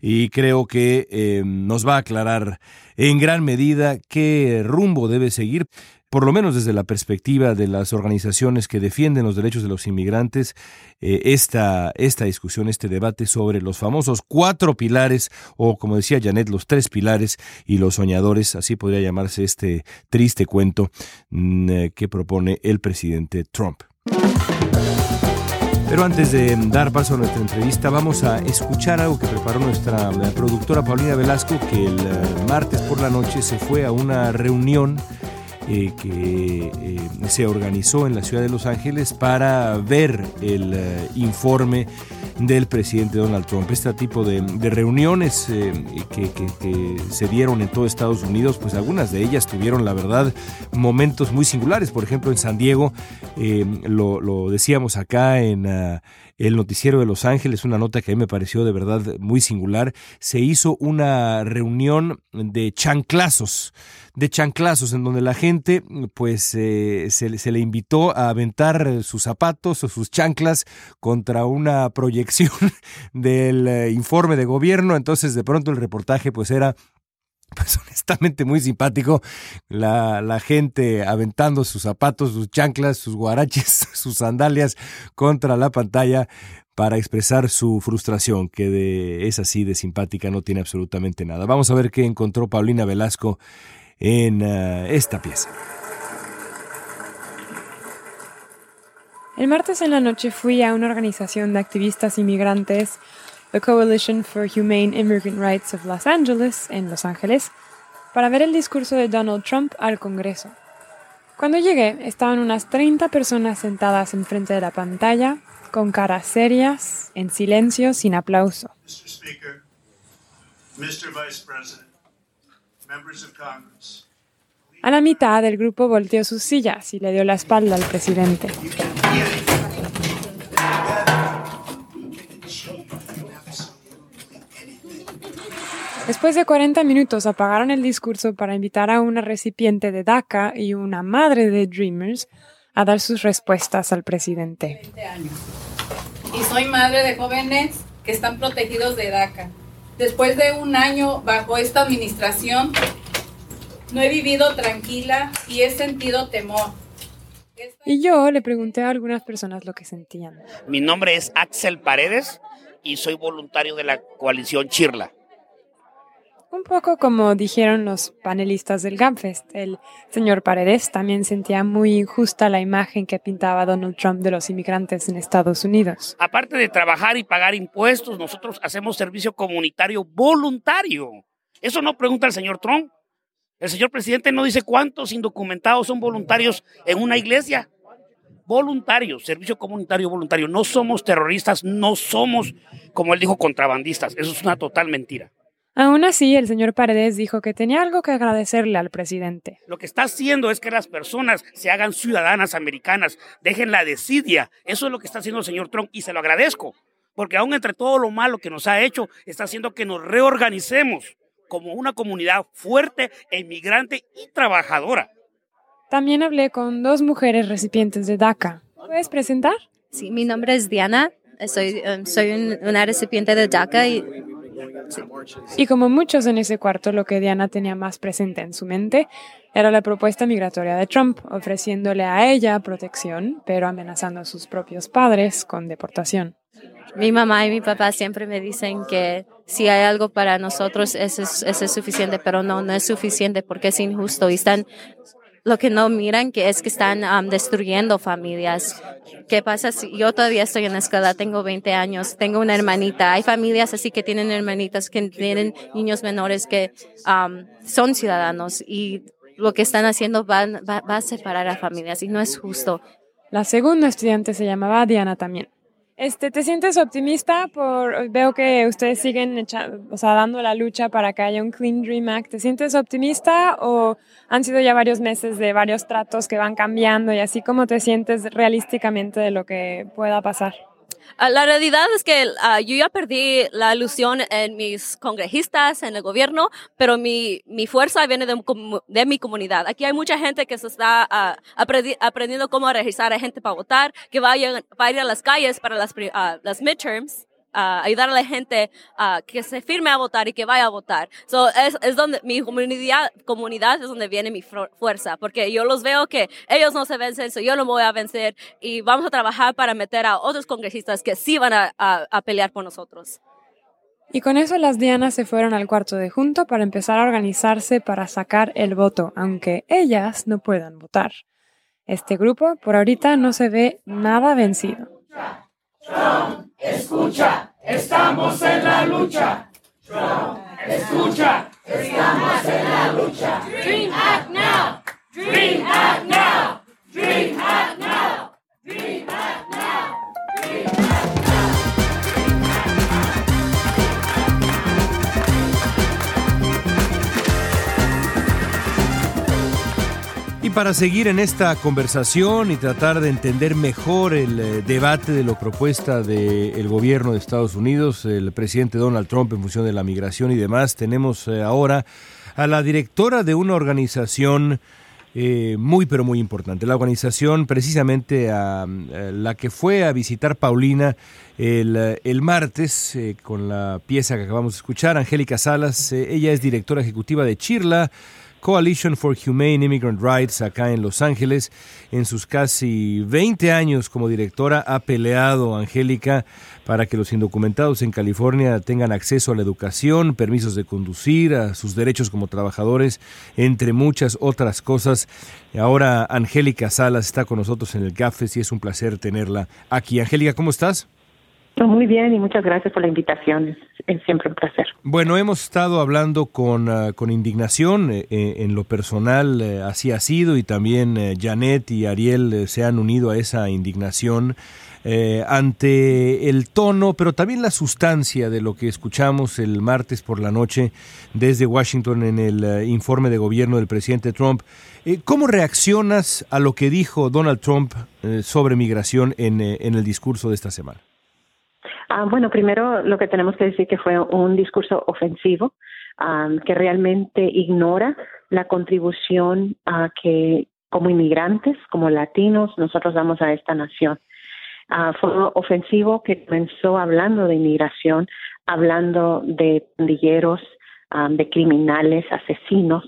y creo que nos va a aclarar en gran medida qué rumbo debe seguir por lo menos desde la perspectiva de las organizaciones que defienden los derechos de los inmigrantes, eh, esta, esta discusión, este debate sobre los famosos cuatro pilares, o como decía Janet, los tres pilares y los soñadores, así podría llamarse este triste cuento mm, eh, que propone el presidente Trump. Pero antes de dar paso a nuestra entrevista, vamos a escuchar algo que preparó nuestra productora Paulina Velasco, que el eh, martes por la noche se fue a una reunión eh, que eh, se organizó en la ciudad de Los Ángeles para ver el eh, informe del presidente Donald Trump. Este tipo de, reuniones que, se dieron en todo Estados Unidos, pues algunas de ellas tuvieron, la verdad, momentos muy singulares. Por ejemplo, en San Diego, lo, decíamos acá en... el noticiero de Los Ángeles, una nota que a mí me pareció de verdad muy singular, se hizo una reunión de chanclazos de chanclazos, en donde la gente pues eh, se, le invitó a aventar sus zapatos o sus chanclas contra una proyección del eh, informe de gobierno. Entonces de pronto el reportaje pues era pues honestamente muy simpático. La, la, gente aventando sus zapatos, sus chanclas, sus guaraches, sus sandalias contra la pantalla para expresar su frustración, que de, es así de simpática, no tiene absolutamente nada. Vamos a ver qué encontró Paulina Velasco en uh, esta pieza. El martes en la noche fui a una organización de activistas inmigrantes, the Coalition for Humane Immigrant Rights of Los Angeles, en Los Ángeles, para ver el discurso de Donald Trump al Congreso. Cuando llegué, estaban unas 30 personas sentadas enfrente de la pantalla, con caras serias, en silencio, sin aplauso. A la mitad del grupo volteó sus sillas y le dio la espalda al presidente. Después de 40 minutos apagaron el discurso para invitar a una recipiente de DACA y una madre de Dreamers a dar sus respuestas al presidente. Y soy madre de jóvenes que están protegidos de DACA. Después de un año bajo esta administración, no he vivido tranquila y he sentido temor. Y yo le pregunté a algunas personas lo que sentían. Mi nombre es Axel Paredes y soy voluntario de la coalición Chirla. Un poco como dijeron los panelistas del GAMFEST, el señor Paredes también sentía muy injusta la imagen que pintaba Donald Trump de los inmigrantes en Estados Unidos. Aparte de trabajar y pagar impuestos, nosotros hacemos servicio comunitario voluntario. Eso no pregunta el señor Trump. El señor presidente no dice cuántos indocumentados son voluntarios en una iglesia. Voluntarios, servicio comunitario voluntario. No somos terroristas, no somos, como él dijo, contrabandistas. Eso es una total mentira. Aún así, el señor Paredes dijo que tenía algo que agradecerle al presidente. Lo que está haciendo es que las personas se hagan ciudadanas americanas, dejen la desidia. Eso es lo que está haciendo el señor Trump y se lo agradezco, porque aún entre todo lo malo que nos ha hecho, está haciendo que nos reorganicemos como una comunidad fuerte, emigrante y trabajadora. También hablé con dos mujeres recipientes de DACA. ¿Puedes presentar? Sí, mi nombre es Diana. Soy, um, soy una recipiente de DACA y y como muchos en ese cuarto, lo que Diana tenía más presente en su mente era la propuesta migratoria de Trump, ofreciéndole a ella protección, pero amenazando a sus propios padres con deportación. Mi mamá y mi papá siempre me dicen que si hay algo para nosotros, eso es, eso es suficiente, pero no, no es suficiente porque es injusto y están lo que no miran que es que están destruyendo familias. ¿Qué pasa si yo todavía estoy en la escuela, tengo 20 años, tengo una hermanita? Hay familias así que tienen hermanitas que tienen niños menores que son ciudadanos y lo que están haciendo va, va a separar a familias y no es justo. La segunda estudiante se llamaba Diana también. Este, ¿Te sientes optimista? Por, veo que ustedes siguen o sea, dando la lucha para que haya un Clean Dream Act. ¿Te sientes optimista o han sido ya varios meses de varios tratos que van cambiando y así como te sientes realísticamente de lo que pueda pasar? Ah, la realidad es que uh, yo ya perdí la ilusión en mis congresistas, en el gobierno, pero mi, mi fuerza viene de, mi comunidad. Aquí hay mucha gente que se está uh, aprendiendo cómo registrar a gente para votar, que va a, ir a las calles para las, las midterms ayudar a la gente a que se firme a votar y que vaya a votar. So, es, es donde mi comunidad, comunidad es donde viene mi fuerza, porque yo los veo que ellos no se vencen, so yo no voy a vencer y vamos a trabajar para meter a otros congresistas que sí van a, a pelear por nosotros. Y con eso las Dianas se fueron al cuarto de junto para empezar a organizarse para sacar el voto, aunque ellas no puedan votar. Este grupo por ahorita no se ve nada vencido. Trump, escucha, estamos en la lucha. Trump, escucha, estamos en la lucha. Dream Act now. Dream Act now. Dream Act now. Dream para seguir en esta conversación y tratar de entender mejor el eh, debate de lo propuesta del gobierno de Estados Unidos, el presidente Donald Trump en función de la migración y demás, tenemos eh, ahora a la directora de una organización eh, muy pero muy importante. La organización precisamente a, la que fue a visitar Paulina el, el martes con la pieza que acabamos de escuchar, Angélica Salas, ella es directora ejecutiva de Chirla. Coalition for Humane Immigrant Rights acá en Los Ángeles. En sus casi 20 años como directora ha peleado Angélica para que los indocumentados en California tengan acceso a la educación, permisos de conducir, a sus derechos como trabajadores, entre muchas otras cosas. Ahora Angélica Salas está con nosotros en el CAFES y es un placer tenerla aquí. Angélica, ¿cómo estás? Muy bien y muchas gracias por la invitación. Es, siempre un placer. Bueno, hemos estado hablando con, ah, con indignación. Eh, eh, en lo personal, eh, así ha sido y también Janet y Ariel se han unido a esa indignación. ante el tono, pero también la sustancia de lo que escuchamos el martes por la noche desde Washington en el informe de gobierno del presidente Trump. ¿Cómo reaccionas a lo que dijo Donald Trump sobre migración en, en el discurso de esta semana? Ah, bueno, primero lo que tenemos que decir que fue un discurso ofensivo que realmente ignora la contribución a que como inmigrantes, como latinos, nosotros damos a esta nación. Ah, fue ofensivo que comenzó hablando de inmigración, hablando de pandilleros, de criminales, asesinos,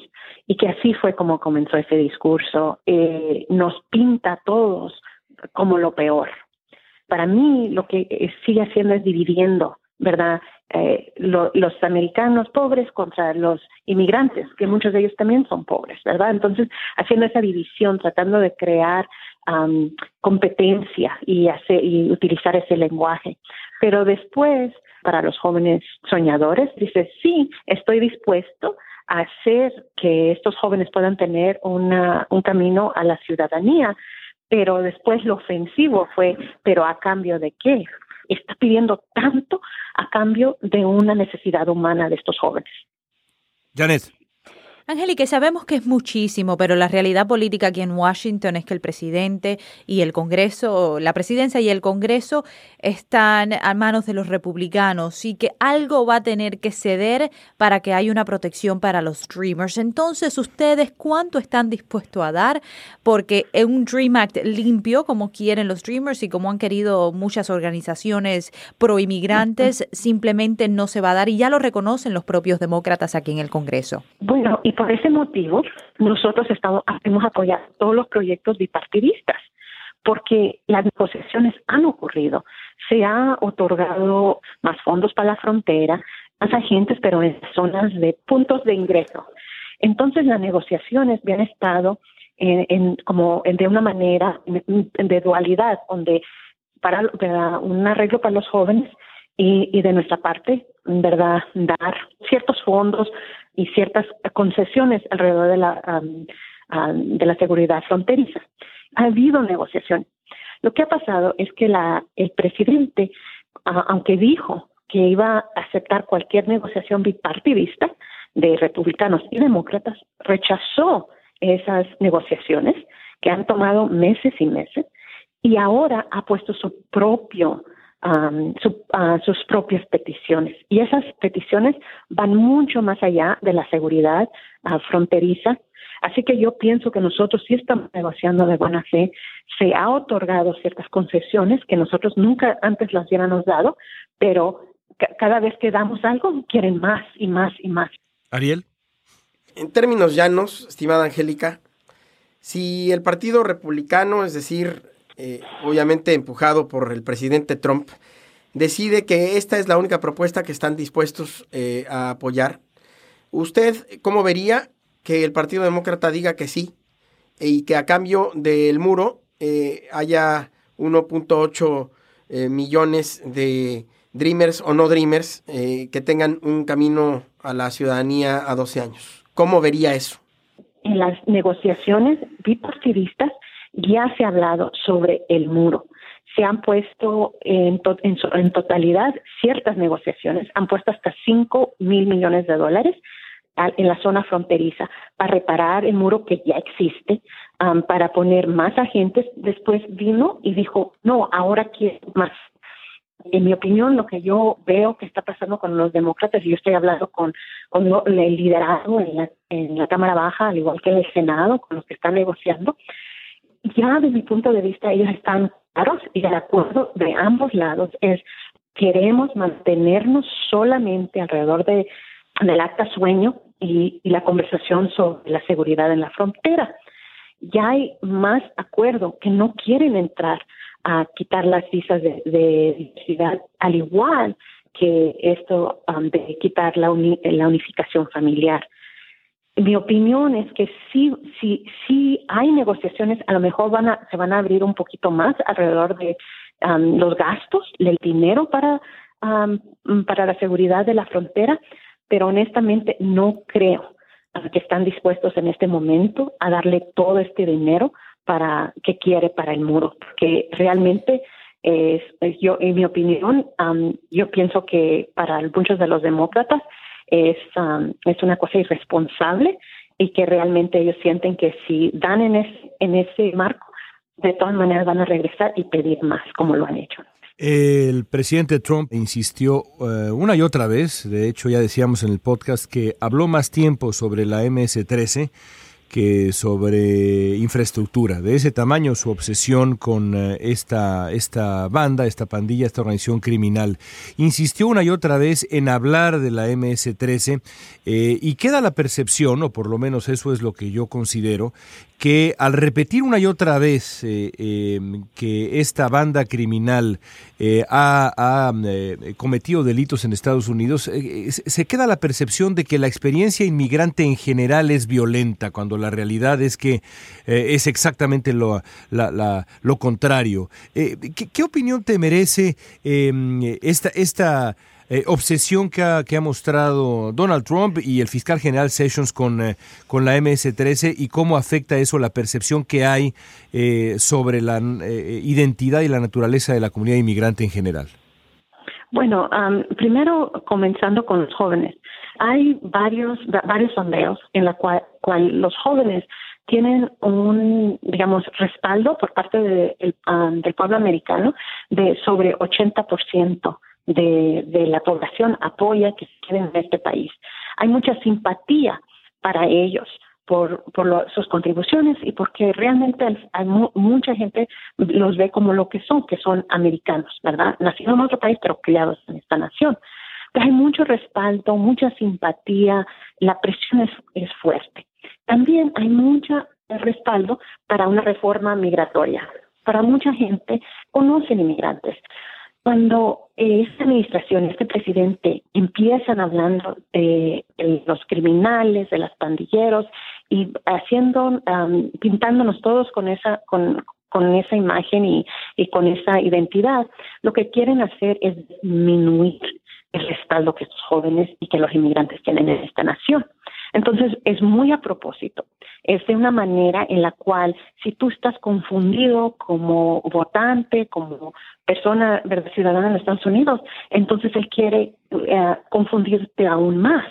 y que así fue como comenzó ese discurso. Eh, nos pinta a todos como lo peor, para mí lo que eh, sigue haciendo es dividiendo, ¿verdad? Eh, los americanos pobres contra los inmigrantes, que muchos de ellos también son pobres, ¿verdad? Entonces, haciendo esa división, tratando de crear competencia y, hacer, y utilizar ese lenguaje. Pero después, para los jóvenes soñadores, dice, sí, estoy dispuesto a hacer que estos jóvenes puedan tener una, un camino a la ciudadanía, pero después lo ofensivo fue, pero a cambio de qué? Está pidiendo tanto a cambio de una necesidad humana de estos jóvenes. Janet. Angélica, sabemos que es muchísimo, pero la realidad política aquí en Washington es que el presidente y el Congreso, la presidencia y el Congreso están a manos de los republicanos y que algo va a tener que ceder para que haya una protección para los Dreamers. Entonces, ¿ustedes cuánto están dispuestos a dar? Porque un Dream Act limpio, como quieren los Dreamers y como han querido muchas organizaciones pro inmigrantes, simplemente no se va a dar y ya lo reconocen los propios demócratas aquí en el Congreso. Bueno, y por ese motivo, nosotros estamos, hemos apoyado todos los proyectos bipartidistas, porque las negociaciones han ocurrido. Se ha otorgado más fondos para la frontera, más agentes, pero en zonas de puntos de ingreso. Entonces, las negociaciones han estado como de una manera de dualidad, donde para, un arreglo para los jóvenes y, y de nuestra parte, verdad, dar ciertos fondos y ciertas concesiones alrededor de la, de la seguridad fronteriza. Ha habido negociación. Lo que ha pasado es que el presidente, aunque dijo que iba a aceptar cualquier negociación bipartidista de republicanos y demócratas, rechazó esas negociaciones que han tomado meses y meses y ahora ha puesto su propio a sus propias peticiones. Y esas peticiones van mucho más allá de la seguridad ah, fronteriza. Así que yo pienso que nosotros sí estamos negociando de buena fe. Se ha otorgado ciertas concesiones que nosotros nunca antes las hubiéramos dado, pero cada vez que damos algo quieren más y más y más. Ariel. En términos llanos, estimada Angélica, si el Partido Republicano, es decir, eh, obviamente empujado por el presidente Trump, decide que esta es la única propuesta que están dispuestos eh, a apoyar. ¿Usted cómo vería que el Partido Demócrata diga que sí y que a cambio del muro eh, haya 1.8 millones de Dreamers o no Dreamers que tengan un camino a la ciudadanía a 12 años? ¿Cómo vería eso? En las negociaciones bipartidistas ya se ha hablado sobre el muro. Se han puesto en, en, totalidad ciertas negociaciones, han puesto hasta 5 mil millones de dólares en la zona fronteriza para reparar el muro que ya existe, para poner más agentes. Después vino y dijo, no, ahora quiero más. en mi opinión, lo que yo veo que está pasando con los demócratas, y yo estoy hablando con, el liderazgo en en la Cámara Baja, al igual que en el Senado, con los que están negociando, ya desde mi punto de vista ellos están claros y el acuerdo de ambos lados es queremos mantenernos solamente alrededor de del acta sueño y, la conversación sobre la seguridad en la frontera. Ya hay más acuerdo que no quieren entrar a quitar las visas de, diversidad, al igual que esto um, de quitar la, la unificación familiar. Mi opinión es que sí, sí, sí hay negociaciones, a lo mejor van a, se van a abrir un poquito más alrededor de um, los gastos, del dinero para, um, para la seguridad de la frontera, pero honestamente no creo que están dispuestos en este momento a darle todo este dinero para que quiere para el muro, porque realmente es, yo, en mi opinión, yo pienso que para muchos de los demócratas es, es una cosa irresponsable y que realmente ellos sienten que si dan en, en ese marco, de todas maneras van a regresar y pedir más, como lo han hecho. El presidente Trump insistió eh, una y otra vez, de hecho ya decíamos en el podcast que habló más tiempo sobre la MS-13 que sobre infraestructura. De ese tamaño su obsesión con eh, esta, esta banda, esta pandilla, esta organización criminal. Insistió una y otra vez en hablar de la MS-13 eh, y queda la percepción, o por lo menos eso es lo que yo considero, que al repetir una y otra vez eh, em, que esta banda criminal ha, cometido delitos en Estados Unidos, se queda la percepción de que la experiencia inmigrante en general es violenta, cuando la realidad es que es exactamente lo, lo contrario. ¿qué, ¿qué, opinión te merece em, esta... esta eh, obsesión que ha, que ha, mostrado Donald Trump y el fiscal general Sessions con, eh, con la MS-13 y cómo afecta eso la percepción que hay eh, sobre la identidad y la naturaleza de la comunidad inmigrante en general. Bueno, primero comenzando con los jóvenes. Hay varios, varios sondeos en la cual, cual los jóvenes tienen un, digamos, respaldo por parte de, del pueblo americano de sobre 80% de, de la población apoya que queden en este país. Hay mucha simpatía para ellos por, por sus contribuciones y porque realmente hay mucha gente los ve como lo que son, que son americanos, ¿verdad? Nacidos en otro país, pero criados en esta nación. Pero hay mucho respaldo, mucha simpatía, la presión es, es fuerte. También hay mucho respaldo para una reforma migratoria. Para mucha gente conocen inmigrantes, cuando esta administración, este presidente empiezan hablando de, los criminales, de los pandilleros y haciendo, pintándonos todos con esa, con, con esa imagen y, y con esa identidad, lo que quieren hacer es disminuir el respaldo que estos jóvenes y que los inmigrantes tienen en esta nación. Entonces, es muy a propósito. Es de una manera en la cual, si tú estás confundido como votante, como persona ¿verdad? ciudadana en Estados Unidos, entonces él quiere eh, confundirte aún más.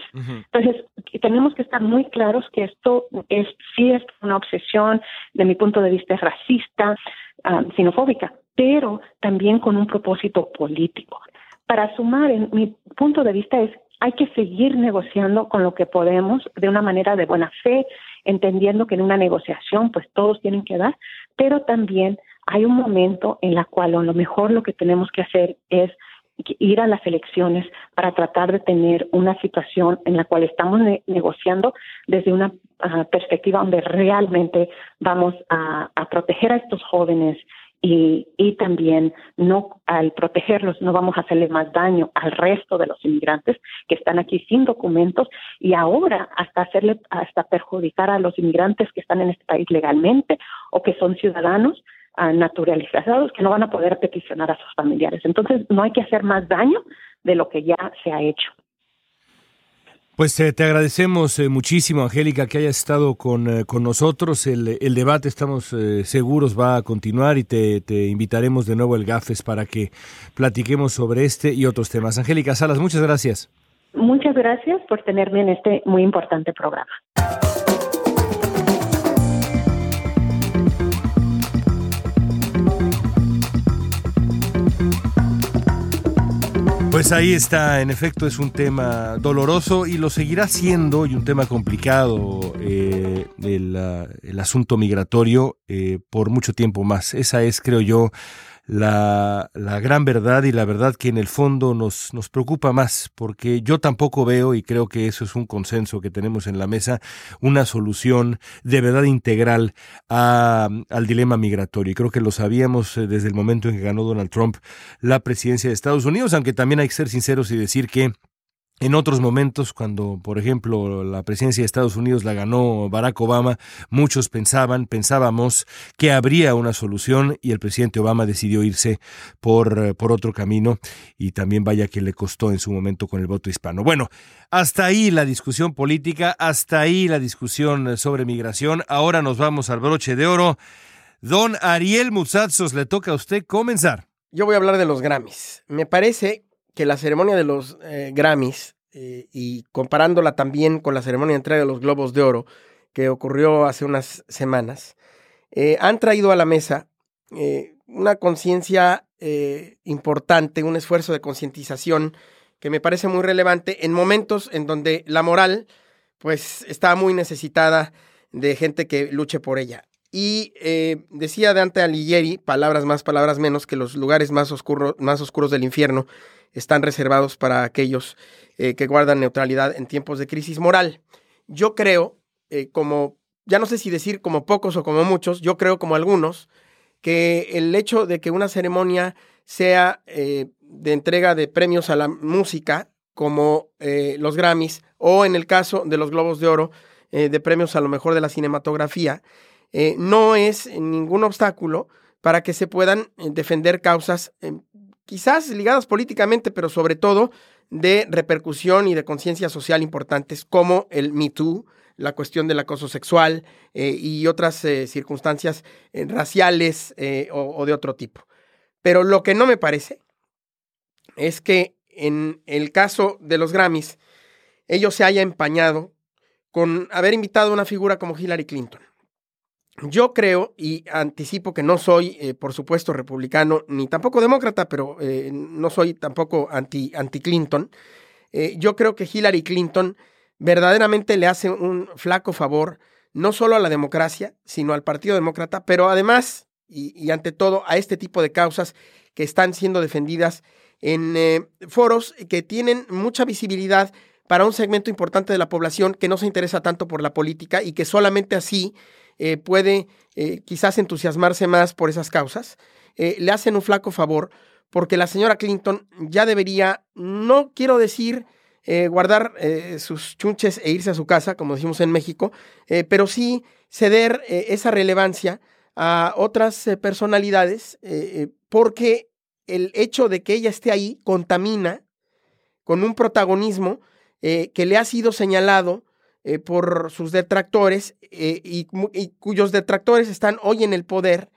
Entonces, tenemos que estar muy claros que esto es sí es una obsesión, de mi punto de vista, es racista, ah, xenofóbica, pero también con un propósito político. Para sumar, en mi punto de vista es hay que seguir negociando con lo que podemos de una manera de buena fe, entendiendo que en una negociación pues todos tienen que dar, pero también hay un momento en la cual a lo mejor lo que tenemos que hacer es ir a las elecciones para tratar de tener una situación en la cual estamos negociando desde una ah, perspectiva donde realmente vamos a proteger a estos jóvenes y, y también no al protegerlos no vamos a hacerle más daño al resto de los inmigrantes que están aquí sin documentos y ahora hasta hacerle hasta perjudicar a los inmigrantes que están en este país legalmente o que son ciudadanos uh, naturalizados que no van a poder peticionar a sus familiares. Entonces no hay que hacer más daño de lo que ya se ha hecho. Pues eh, te agradecemos eh, muchísimo, Angélica, que hayas estado con, eh, con nosotros. El, el, debate, estamos seguros, va a continuar y te, te, invitaremos de nuevo al GAFES para que platiquemos sobre este y otros temas. Angélica Salas, muchas gracias. Muchas gracias por tenerme en este muy importante programa. Pues ahí está, en efecto es un tema doloroso y lo seguirá siendo y un tema complicado eh, el, el, asunto migratorio eh, por mucho tiempo más. Esa es, creo yo, la, la, gran verdad y la verdad que en el fondo nos, nos preocupa más, porque yo tampoco veo, y creo que eso es un consenso que tenemos en la mesa, una solución de verdad integral al dilema migratorio. Y creo que lo sabíamos eh, desde el momento en que ganó Donald Trump la presidencia de Estados Unidos, aunque también hay que ser sinceros y decir que en otros momentos, cuando, por ejemplo, la presidencia de Estados Unidos la ganó Barack Obama, muchos pensaban, pensábamos que habría una solución y el presidente Obama decidió irse por, por otro camino y también vaya que le costó en su momento con el voto hispano. Bueno, hasta ahí la discusión política, hasta ahí la discusión sobre migración. Ahora nos vamos al broche de oro. Don Ariel Mutsatsos, le toca a usted comenzar. Yo voy a hablar de los Grammys. Me parece que la ceremonia de los eh, Grammys, eh, y comparándola también con la ceremonia de entrega de los Globos de Oro, que ocurrió hace unas semanas, eh, han traído a la mesa una conciencia importante, un esfuerzo de concientización que me parece muy relevante en momentos en donde la moral pues está muy necesitada de gente que luche por ella. Y decía Dante Alighieri, palabras más, palabras menos, que los lugares más, más oscuros del infierno están reservados para aquellos eh, que guardan neutralidad en tiempos de crisis moral. Yo creo, eh, como, ya no sé si decir como pocos o como muchos, yo creo como algunos, que el hecho de que una ceremonia sea eh, de entrega de premios a la música, como los Grammys, o en el caso de los Globos de Oro, de premios a lo mejor de la cinematografía, no es ningún obstáculo para que se puedan defender causas quizás ligadas políticamente, pero sobre todo de repercusión y de conciencia social importantes como el Me Too, la cuestión del acoso sexual eh, y otras eh, circunstancias eh, raciales o, o de otro tipo. Pero lo que no me parece es que en el caso de los Grammys, ellos se haya empañado con haber invitado a una figura como Hillary Clinton. Yo creo y anticipo que no soy, eh, por supuesto, republicano ni tampoco demócrata, pero eh, no soy tampoco anti, anti Clinton. Eh, yo creo que Hillary Clinton verdaderamente le hace un flaco favor no solo a la democracia, sino al Partido Demócrata, pero además y, ante todo a este tipo de causas que están siendo defendidas en foros que tienen mucha visibilidad para un segmento importante de la población que no se interesa tanto por la política y que solamente así eh, puede eh, quizás entusiasmarse más por esas causas, eh, le hacen un flaco favor porque la señora Clinton ya debería, no quiero decir guardar sus chunches e irse a su casa, como decimos en México, pero sí ceder esa relevancia a otras personalidades, porque el hecho de que ella esté ahí contamina con un protagonismo que le ha sido señalado eh, por sus detractores eh, y, cuyos detractores están hoy en el poder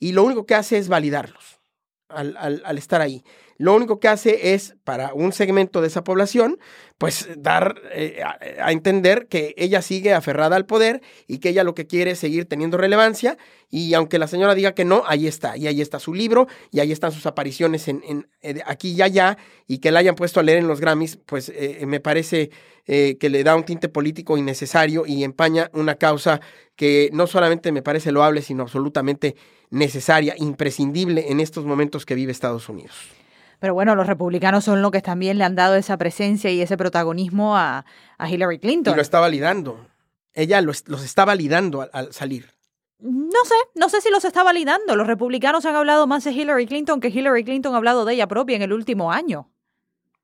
y lo único que hace es validarlos al, al, estar ahí. Lo único que hace es, para un segmento de esa población, pues dar eh, a, entender que ella sigue aferrada al poder y que ella lo que quiere es seguir teniendo relevancia. Y aunque la señora diga que no, ahí está. Y ahí está su libro y ahí están sus apariciones en, en aquí y allá. Y que la hayan puesto a leer en los Grammys, pues me parece eh, que le da un tinte político innecesario y empaña una causa que no solamente me parece loable, sino absolutamente necesaria, imprescindible en estos momentos que vive Estados Unidos. Pero bueno, los republicanos son los que también le han dado esa presencia y ese protagonismo a, Hillary Clinton. Y lo está validando. Ella los, está validando al, salir. No sé, no sé si los está validando. Los republicanos han hablado más de Hillary Clinton que Hillary Clinton ha hablado de ella propia en el último año.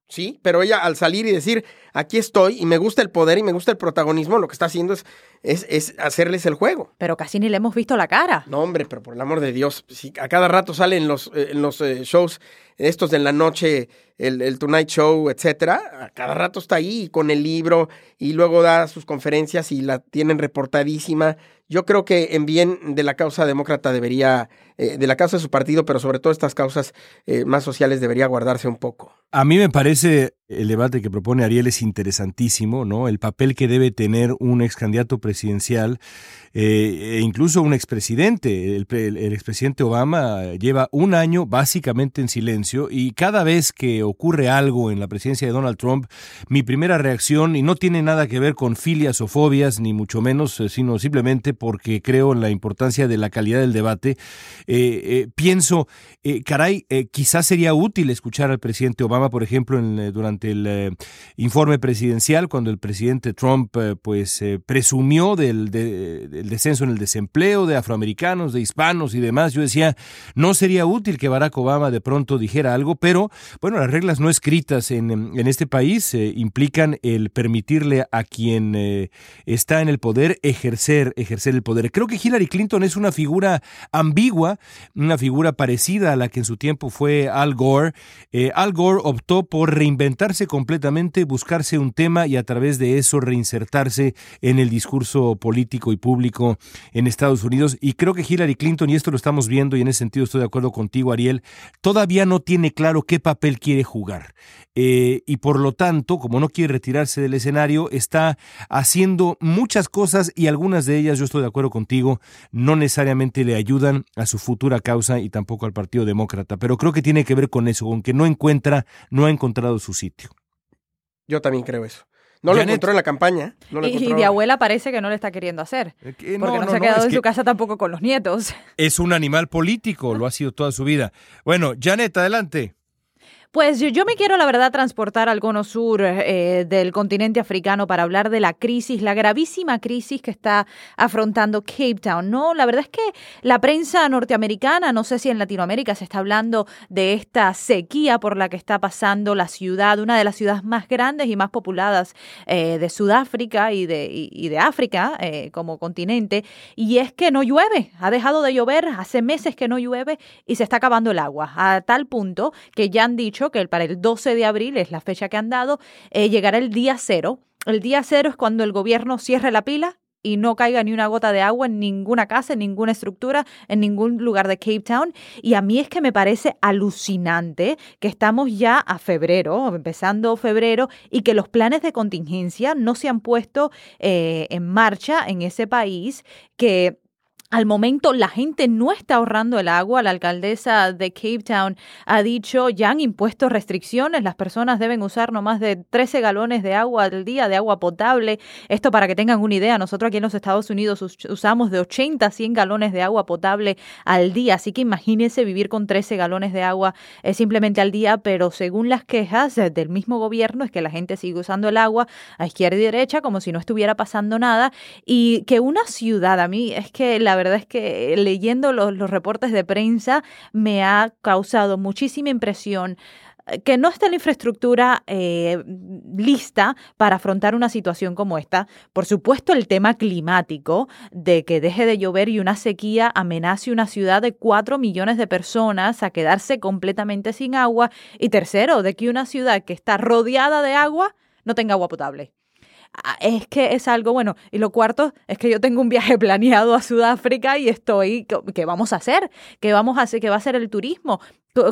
Sí, pero ella al salir y decir, aquí estoy y me gusta el poder y me gusta el protagonismo, lo que está haciendo es, es, hacerles el juego. Pero casi ni le hemos visto la cara. No, hombre, pero por el amor de Dios, si a cada rato sale en los, eh, en los eh, shows estos de la noche, el, el, Tonight Show, etcétera, a cada rato está ahí con el libro y luego da sus conferencias y la tienen reportadísima. Yo creo que en bien de la causa demócrata debería, eh, de la causa de su partido, pero sobre todo estas causas más sociales debería guardarse un poco. A mí me parece el debate que propone Ariel es interesantísimo, ¿no? El papel que debe tener un ex candidato presidencial eh, e incluso un expresidente. El, el, expresidente Obama lleva un año básicamente en silencio y cada vez que ocurre algo en la presidencia de Donald Trump, mi primera reacción, y no tiene nada que ver con filias o fobias, ni mucho menos, eh, sino simplemente porque creo en la importancia de la calidad del debate, eh, eh, pienso, caray, quizás sería útil escuchar al presidente Obama, por ejemplo, en, durante el informe presidencial, cuando el presidente Trump pues presumió del, descenso en el desempleo de afroamericanos, de hispanos y demás. Yo decía, no sería útil que Barack Obama de pronto dijera algo, pero bueno, las reglas no escritas en, en este país eh, implican el permitirle a quien eh, está en el poder ejercer, ejercer el poder. Creo que Hillary Clinton es una figura ambigua, una figura parecida a la que en su tiempo fue Al Gore. Eh, Al Gore optó por reinventarse completamente, buscarse un tema y a través de eso reinsertarse en el discurso político y público en Estados Unidos. Y creo que Hillary Clinton, y esto lo estamos viendo y en ese sentido estoy de acuerdo contigo, Ariel, todavía no tiene claro qué papel quiere jugar. Eh, y por lo tanto, como no quiere retirarse del escenario, está haciendo muchas cosas y algunas de ellas, yo estoy de acuerdo contigo, no necesariamente le ayudan a su futura causa y tampoco al Partido Demócrata. Pero creo que tiene que ver con eso, con que no encuentra, no ha encontrado su sitio. Yo también creo eso. No lo encontró en la campaña. y, de abuela parece que no le está queriendo hacer. Eh, porque no, se ha quedado en su casa tampoco con los nietos. Es un animal político, lo ha sido toda su vida. Bueno, Janet, adelante. Pues yo, me quiero, la verdad, transportar al cono sur eh, del continente africano para hablar de la crisis, la gravísima crisis que está afrontando Cape Town. No, la verdad es que la prensa norteamericana, no sé si en Latinoamérica se está hablando de esta sequía por la que está pasando la ciudad, una de las ciudades más grandes y más populadas eh, de Sudáfrica y de, y, de África eh, como continente. Y es que no llueve, ha dejado de llover, hace meses que no llueve y se está acabando el agua, a tal punto que ya han dicho que para el 12 de abril, es la fecha que han dado, eh, llegará el día cero. El día cero es cuando el gobierno cierre la pila y no caiga ni una gota de agua en ninguna casa, en ninguna estructura, en ningún lugar de Cape Town. Y a mí es que me parece alucinante que estamos ya a febrero, empezando febrero, y que los planes de contingencia no se han puesto eh, en marcha en ese país, que al momento la gente no está ahorrando el agua. La alcaldesa de Cape Town ha dicho, ya han impuesto restricciones, las personas deben usar no más de 13 galones de agua al día, de agua potable. Esto para que tengan una idea, nosotros aquí en los Estados Unidos usamos de 80 a 100 galones de agua potable al día, así que imagínense vivir con 13 galones de agua eh, simplemente al día, pero según las quejas del mismo gobierno es que la gente sigue usando el agua a izquierda y derecha como si no estuviera pasando nada y que una ciudad, a mí es que la verdad es que leyendo los, reportes de prensa me ha causado muchísima impresión eh, que no está la infraestructura eh, lista para afrontar una situación como esta. Por supuesto, el tema climático, de que deje de llover y una sequía amenace una ciudad de cuatro millones de personas a quedarse completamente sin agua. Y tercero, de que una ciudad que está rodeada de agua no tenga agua potable. Ah, es que es algo bueno. Y lo cuarto es que yo tengo un viaje planeado a Sudáfrica y estoy, ¿qué vamos a hacer? ¿Qué vamos a hacer? ¿Qué va a ser el turismo?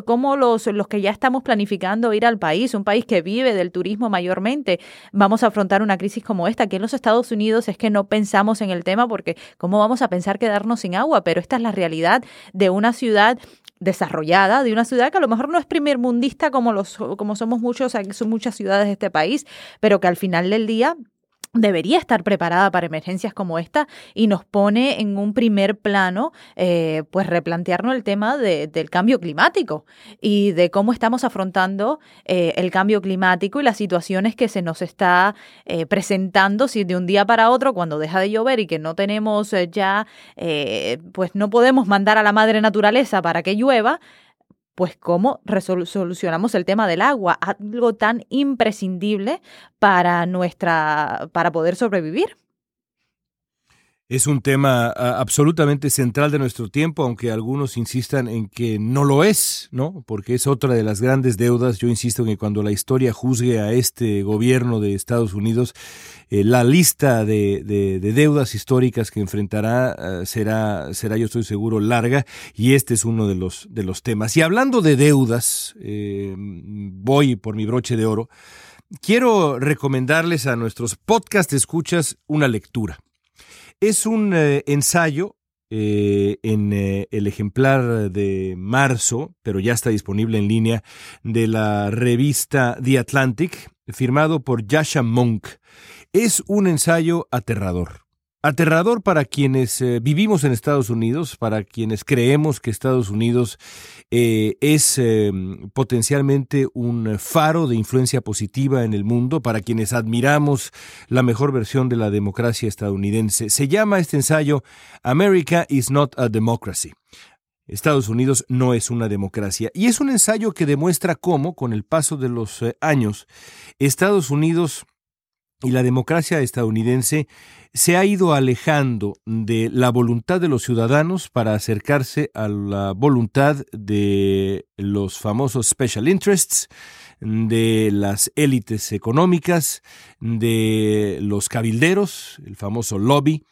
¿Cómo los, los que ya estamos planificando ir al país, un país que vive del turismo mayormente, vamos a afrontar una crisis como esta? Que en los Estados Unidos es que no pensamos en el tema porque ¿cómo vamos a pensar quedarnos sin agua? Pero esta es la realidad de una ciudad desarrollada, de una ciudad que a lo mejor no es primer mundista como, los, como somos muchos, son muchas ciudades de este país, pero que al final del día debería estar preparada para emergencias como esta y nos pone en un primer plano, eh, pues replantearnos el tema del cambio climático y de cómo estamos afrontando eh, el cambio climático y las situaciones que se nos está eh, presentando si de un día para otro, cuando deja de llover y que no tenemos ya, pues no podemos mandar a la madre naturaleza para que llueva, pues cómo solucionamos el tema del agua, algo tan imprescindible para nuestra para poder sobrevivir. Es un tema absolutamente central de nuestro tiempo, aunque algunos insistan en que no lo es, ¿no? Porque es otra de las grandes deudas. Yo insisto en que cuando la historia juzgue a este gobierno de Estados Unidos, eh, la lista de, deudas históricas que enfrentará ah, será, será, yo estoy seguro, larga, y este es uno de los, de los temas. Y hablando de deudas, eh, voy por mi broche de oro. Quiero recomendarles a nuestros podcast escuchas una lectura. Es un eh, ensayo eh, en eh, el ejemplar de marzo, pero ya está disponible en línea, de la revista The Atlantic, firmado por Yasha Monk. Es un ensayo aterrador. Aterrador para quienes vivimos en Estados Unidos, para quienes creemos que Estados Unidos eh, es eh, potencialmente un faro de influencia positiva en el mundo, para quienes admiramos la mejor versión de la democracia estadounidense. Se llama este ensayo America is not a democracy. Estados Unidos no es una democracia. Y es un ensayo que demuestra cómo, con el paso de los años, Estados Unidos y la democracia estadounidense se ha ido alejando de la voluntad de los ciudadanos para acercarse a la voluntad de los famosos special interests, de las élites económicas, de los cabilderos, el famoso lobby,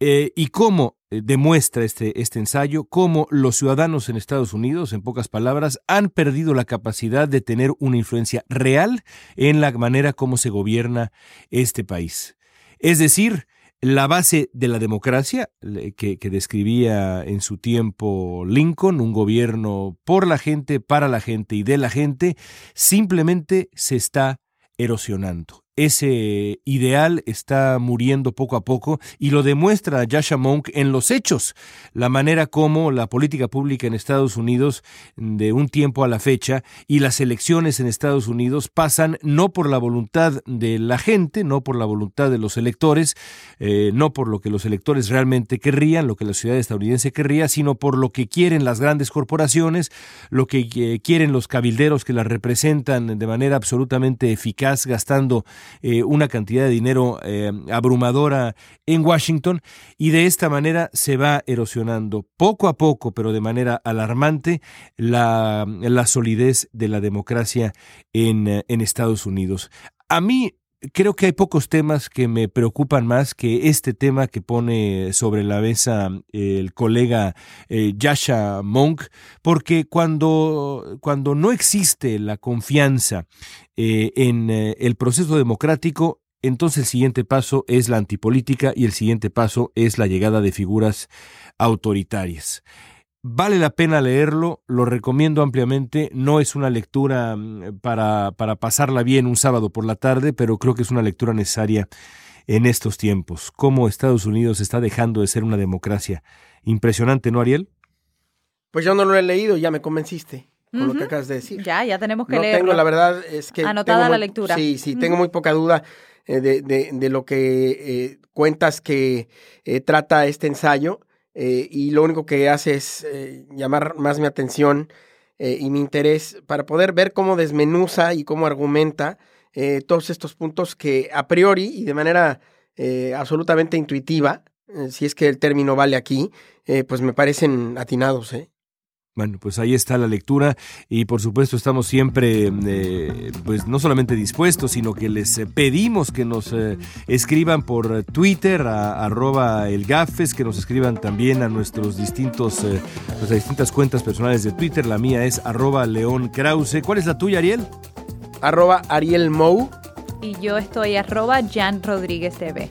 eh, y cómo eh, demuestra este, este ensayo, cómo los ciudadanos en Estados Unidos, en pocas palabras, han perdido la capacidad de tener una influencia real en la manera como se gobierna este país. Es decir, la base de la democracia, que, que, describía en su tiempo Lincoln, un gobierno por la gente, para la gente y de la gente, simplemente se está erosionando ese ideal está muriendo poco a poco y lo demuestra Yasha Monk en los hechos, la manera como la política pública en Estados Unidos de un tiempo a la fecha y las elecciones en Estados Unidos pasan no por la voluntad de la gente, no por la voluntad de los electores, eh, no por lo que los electores realmente querrían, lo que la ciudad estadounidense querría, sino por lo que quieren las grandes corporaciones, lo que eh, quieren los cabilderos que las representan de manera absolutamente eficaz, gastando eh, una cantidad de dinero eh, abrumadora en Washington y de esta manera se va erosionando poco a poco, pero de manera alarmante, la, la solidez de la democracia en, eh, en Estados Unidos. A mí creo que hay pocos temas que me preocupan más que este tema que pone sobre la mesa el colega eh, Yasha Monk, porque cuando, cuando no existe la confianza eh, en eh, el proceso democrático, entonces el siguiente paso es la antipolítica y el siguiente paso es la llegada de figuras autoritarias. Vale la pena leerlo, lo recomiendo ampliamente. No es una lectura mm, para, para pasarla bien un sábado por la tarde, pero creo que es una lectura necesaria en estos tiempos. Cómo Estados Unidos está dejando de ser una democracia. Impresionante, ¿no, Ariel? Pues yo no lo he leído, ya me convenciste con lo que acabas de decir. Ya, ya tenemos que no leerlo. tengo, la verdad es que... Anotada la lectura. Sí, sí, tengo muy poca duda eh, de, de, de, lo que eh, cuentas que eh, trata este ensayo. Eh, y lo único que hace es eh, llamar más mi atención eh, y mi interés para poder ver cómo desmenuza y cómo argumenta todos estos puntos que a priori y de manera absolutamente intuitiva, si es que el término vale aquí, pues me parecen atinados. ¿eh? Bueno, pues ahí está la lectura y por supuesto estamos siempre, eh, pues no solamente dispuestos, sino que les eh, pedimos que nos eh, escriban por Twitter a arroba el Gafes, que nos escriban también a nuestros distintos, eh, nuestras distintas cuentas personales de Twitter. La mía es arroba León Krause. ¿Cuál es la tuya, Ariel? Arroba Ariel Mou. Y yo estoy arroba Jan Rodríguez TV.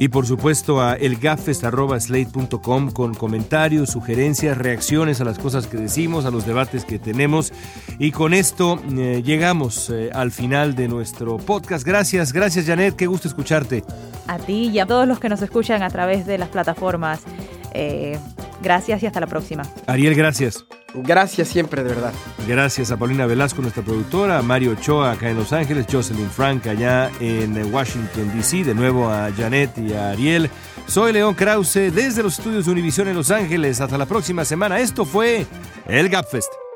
Y por supuesto a elgafest.slate.com con comentarios, sugerencias, reacciones a las cosas que decimos, a los debates que tenemos. Y con esto eh, llegamos eh, al final de nuestro podcast. Gracias, gracias Janet, qué gusto escucharte. A ti y a todos los que nos escuchan a través de las plataformas. Eh, gracias y hasta la próxima. Ariel, gracias. Gracias siempre, de verdad. Gracias a Paulina Velasco, nuestra productora, a Mario Ochoa acá en Los Ángeles, Jocelyn Frank allá en Washington, D.C., de nuevo a Janet y a Ariel. Soy León Krause desde los estudios de Univisión en Los Ángeles. Hasta la próxima semana. Esto fue el Gapfest.